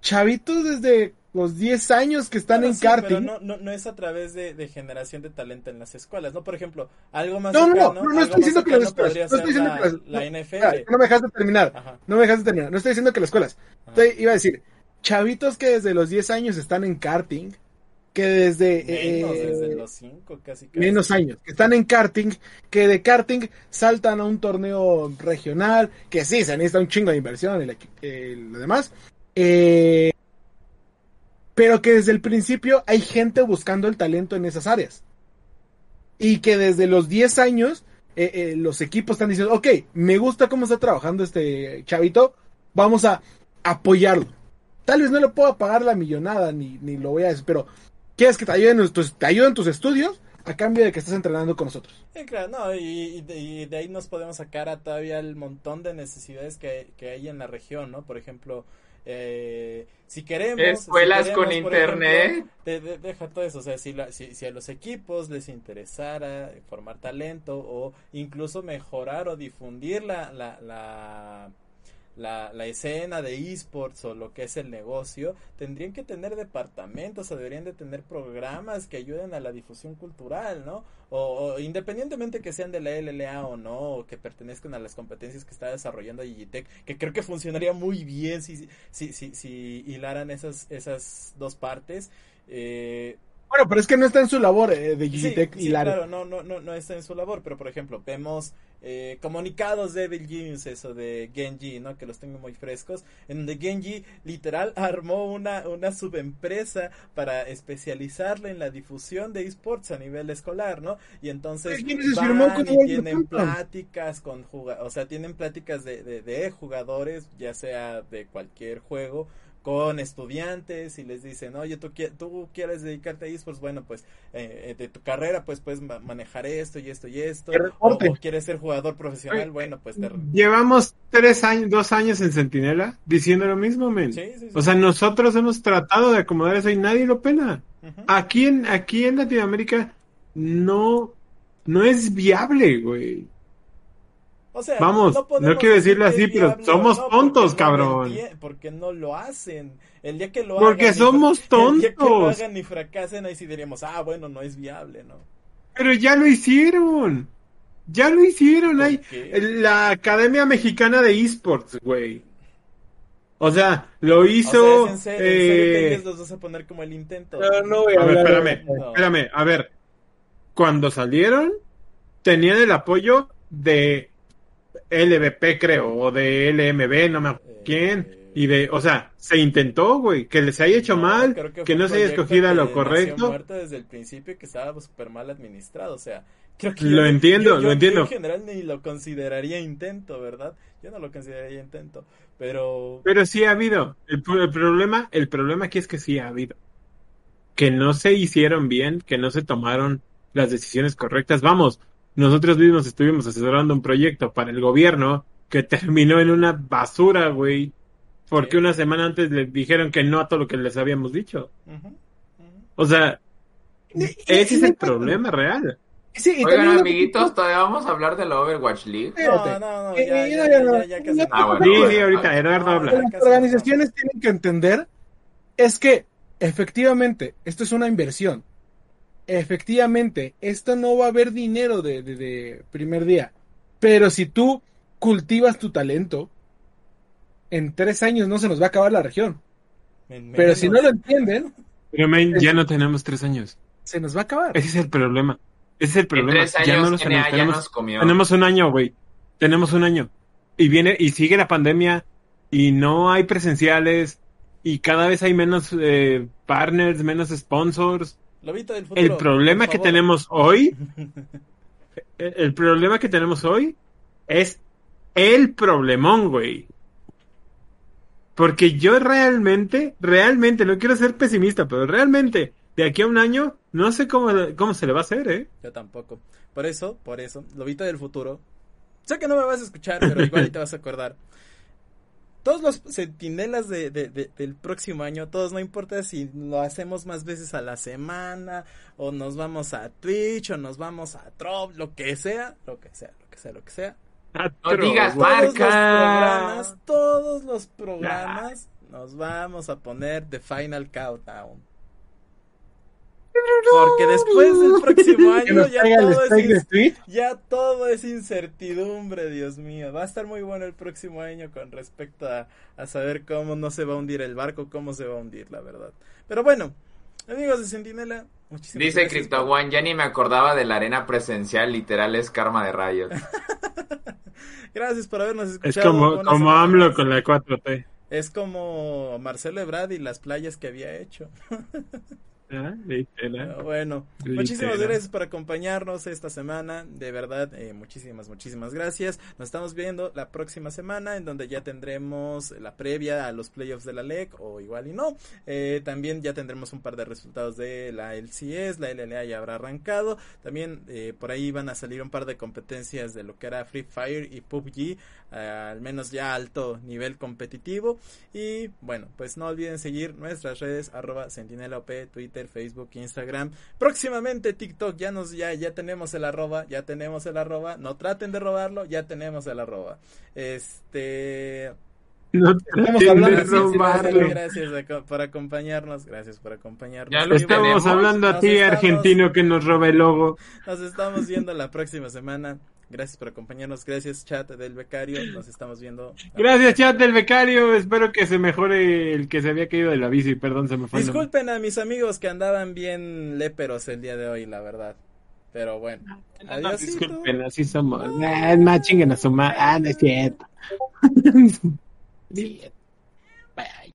Chavitos desde los 10 años que están Bueno, en sí, pero karting. no, no, no es a través de, de generación de talento en las escuelas, ¿no? Por ejemplo, algo más No, no, no, no, estoy diciendo que las escuelas. No estoy diciendo la, que las. la no, NFL. no me dejaste terminar. Ajá. No me dejaste terminar. No estoy diciendo que las escuelas. Iba a decir, chavitos que desde los 10 años están en karting, que desde. Menos, eh, desde los cinco, casi. casi. menos años, que están en karting, que de karting saltan a un torneo regional, que sí, se necesita un chingo de inversión y la- eh, lo demás, eh, pero que desde el principio hay gente buscando el talento en esas áreas. y que desde los 10 años eh, eh, los equipos están diciendo, ok, me gusta cómo está trabajando este chavito, vamos a apoyarlo. Tal vez no le puedo pagar la millonada, ni, ni lo voy a decir, pero quieres que te ayuden, tus, te ayuden tus estudios a cambio de que estés entrenando con nosotros. Sí, claro, no, y, y de ahí nos podemos sacar a todavía el montón de necesidades que, que hay en la región, ¿no? Por ejemplo, eh, si queremos... Escuelas si queremos, con internet. ejemplo, de- de- deja todo eso, o sea, si, la- si, si a los equipos les interesara formar talento o incluso mejorar o difundir la, la, la, la, la escena de esports o lo que es el negocio, tendrían que tener departamentos o deberían de tener programas que ayuden a la difusión cultural, ¿no? O, o independientemente que sean de la LLA o no, o que pertenezcan a las competencias que está desarrollando Digitech, que creo que funcionaría muy bien si, si, si, si hilaran esas, esas dos partes. Eh, Bueno, pero es que no está en su labor eh, de Sí, Gigitech sí, y Laro. claro, no, no, no, no está en su labor, pero por ejemplo, vemos eh, comunicados de Evil Geniuses o de Genji, ¿no? Que los tengo muy frescos, en donde Genji literal armó una, una subempresa para especializarle en la difusión de esports a nivel escolar, ¿no? Y entonces van y tienen pláticas con juga o sea, tienen pláticas de, de, de jugadores, ya sea de cualquier juego, con estudiantes y les dicen, oye, tú, tú quieres dedicarte a esports, bueno, pues eh, eh, de tu carrera pues puedes ma- manejar esto y esto y esto, o, quieres ser jugador profesional, bueno, pues te... Llevamos tres años, dos años en Centinela diciendo lo mismo, men. Sí, sí, sí. O sea, nosotros hemos tratado de acomodar eso y nadie lo pela. Ujú. Aquí en, aquí en Latinoamérica no, no es viable, güey. O sea, Vamos, no podemos quiero decir decirlo así, es pero somos no, tontos, porque no cabrón. entie- porque no lo hacen. El día que lo Porque hagan y somos fra- El día que lo tontos. hagan y fracasen, ahí sí diríamos, ah, bueno, no es viable, ¿no? Pero ya lo hicieron. Ya lo hicieron. ¿Por Hay la Academia Mexicana de Esports, güey. O sea, lo O hizo. sea, es en serio, en serio eh, los vas a poner como el intento. No, no voy a A ver, espérame, No. espérame, a ver. Cuando salieron, tenían el apoyo de LVP, creo, o de LMB, no me acuerdo Eh, quién. Y de, o sea, se intentó, güey, que les haya hecho No, mal, que, no se haya escogido lo correcto. muerto desde el principio que estaba súper mal administrado, o sea, creo que Lo yo- entiendo, yo- lo entiendo. En general ni lo consideraría intento, ¿verdad? Yo no lo consideraría intento, pero Pero sí ha habido. El problema, el problema aquí es que sí ha habido. Que no se hicieron bien, que no se tomaron las decisiones correctas. Vamos, nosotros mismos estuvimos asesorando un proyecto para el gobierno que terminó en una basura, güey. Porque Sí. una semana antes les dijeron que no a todo lo que les habíamos dicho. O sea, ese es el problema real. Sí, y Oigan, lo- amiguitos, todavía vamos a hablar de la Overwatch League. No, no, no, ya, casi. Ah, bueno. Sí, bueno. sí, ahorita, Eduardo habla. ya Las casi organizaciones tienen que entender es que efectivamente esto es una inversión. Efectivamente, esto no va a haber dinero de, de- de primer día. Pero si tú cultivas tu talento, en tres años no se nos va a acabar la región. Pero si no lo entienden, Pero, men, ya no tenemos tres años. se nos va a acabar. Ese es el problema. Ese es el En problema. tres ya no años los NA tenemos. ya tenemos- nos comió. Tenemos un año, güey. Tenemos un año. Y viene, y sigue la pandemia, y no hay presenciales, y cada vez hay menos eh, partners, menos sponsors. Lobito del futuro, El problema que tenemos hoy, el, el problema que tenemos hoy es el problemón, güey. Porque yo realmente, realmente, no quiero ser pesimista, pero realmente, de aquí a un año, no sé cómo, cómo se le va a hacer, ¿eh? Yo tampoco. Por eso, por eso, Lobito del futuro. Sé que no me vas a escuchar, pero igual te vas a acordar. Todos los centinelas de, de- de- del próximo año, todos, no importa si lo hacemos más veces a la semana, o nos vamos a Twitch, o nos vamos a Trop, lo que sea, lo que sea, lo que sea, lo que sea. No digas Todos los programas, todos los programas, nos vamos a poner The Final Countdown. Porque después del próximo año ya todo, es ya todo es incertidumbre, Dios mío. Va a estar muy bueno el próximo año con respecto a, a saber cómo no se va a hundir el barco, cómo se va a hundir, la verdad. Pero bueno, amigos de Sentinela, muchísimas Dice gracias Crypto One, ya ni me acordaba de la arena presencial, literal es karma de rayos. Gracias por habernos Es escuchado. como, una como semana AMLO con la 4T. Es como Marcelo Ebrard y las playas que había hecho. Ah. Pero bueno, muchísimas gracias por acompañarnos esta semana. De verdad, eh, muchísimas, muchísimas gracias. Nos estamos viendo la próxima semana en donde ya tendremos la previa a los playoffs de la LEC o igual y no. Eh, también ya tendremos un par de resultados de la LCS, la LLA ya habrá arrancado. También eh, por ahí van a salir un par de competencias de lo que era Free Fire y PUBG, eh, al menos ya alto nivel competitivo. Y bueno, pues no olviden seguir nuestras redes arroba sentinelaop, Twitter, Facebook, Instagram. Próximamente TikTok, ya nos, ya, ya tenemos el arroba, ya tenemos el arroba. No traten de robarlo, ya tenemos el arroba. Este No Estamos hablando de robarlo. Gracias por acompañarnos, gracias por acompañarnos. Ya lo Estamos tenemos. hablando a ti, estamos- argentino, que nos roba el logo. Nos estamos viendo la próxima semana. Gracias por acompañarnos, gracias chat del becario, nos estamos viendo. Gracias, chat del becario. Espero que se mejore el que se había caído de la bici. Perdón, se me fue. Disculpen a mis amigos que andaban bien léperos el día de hoy, la verdad. Pero bueno, No, adiós. disculpen, así somos. Ah, es más, chinguen a su madre. Ah, no es cierto.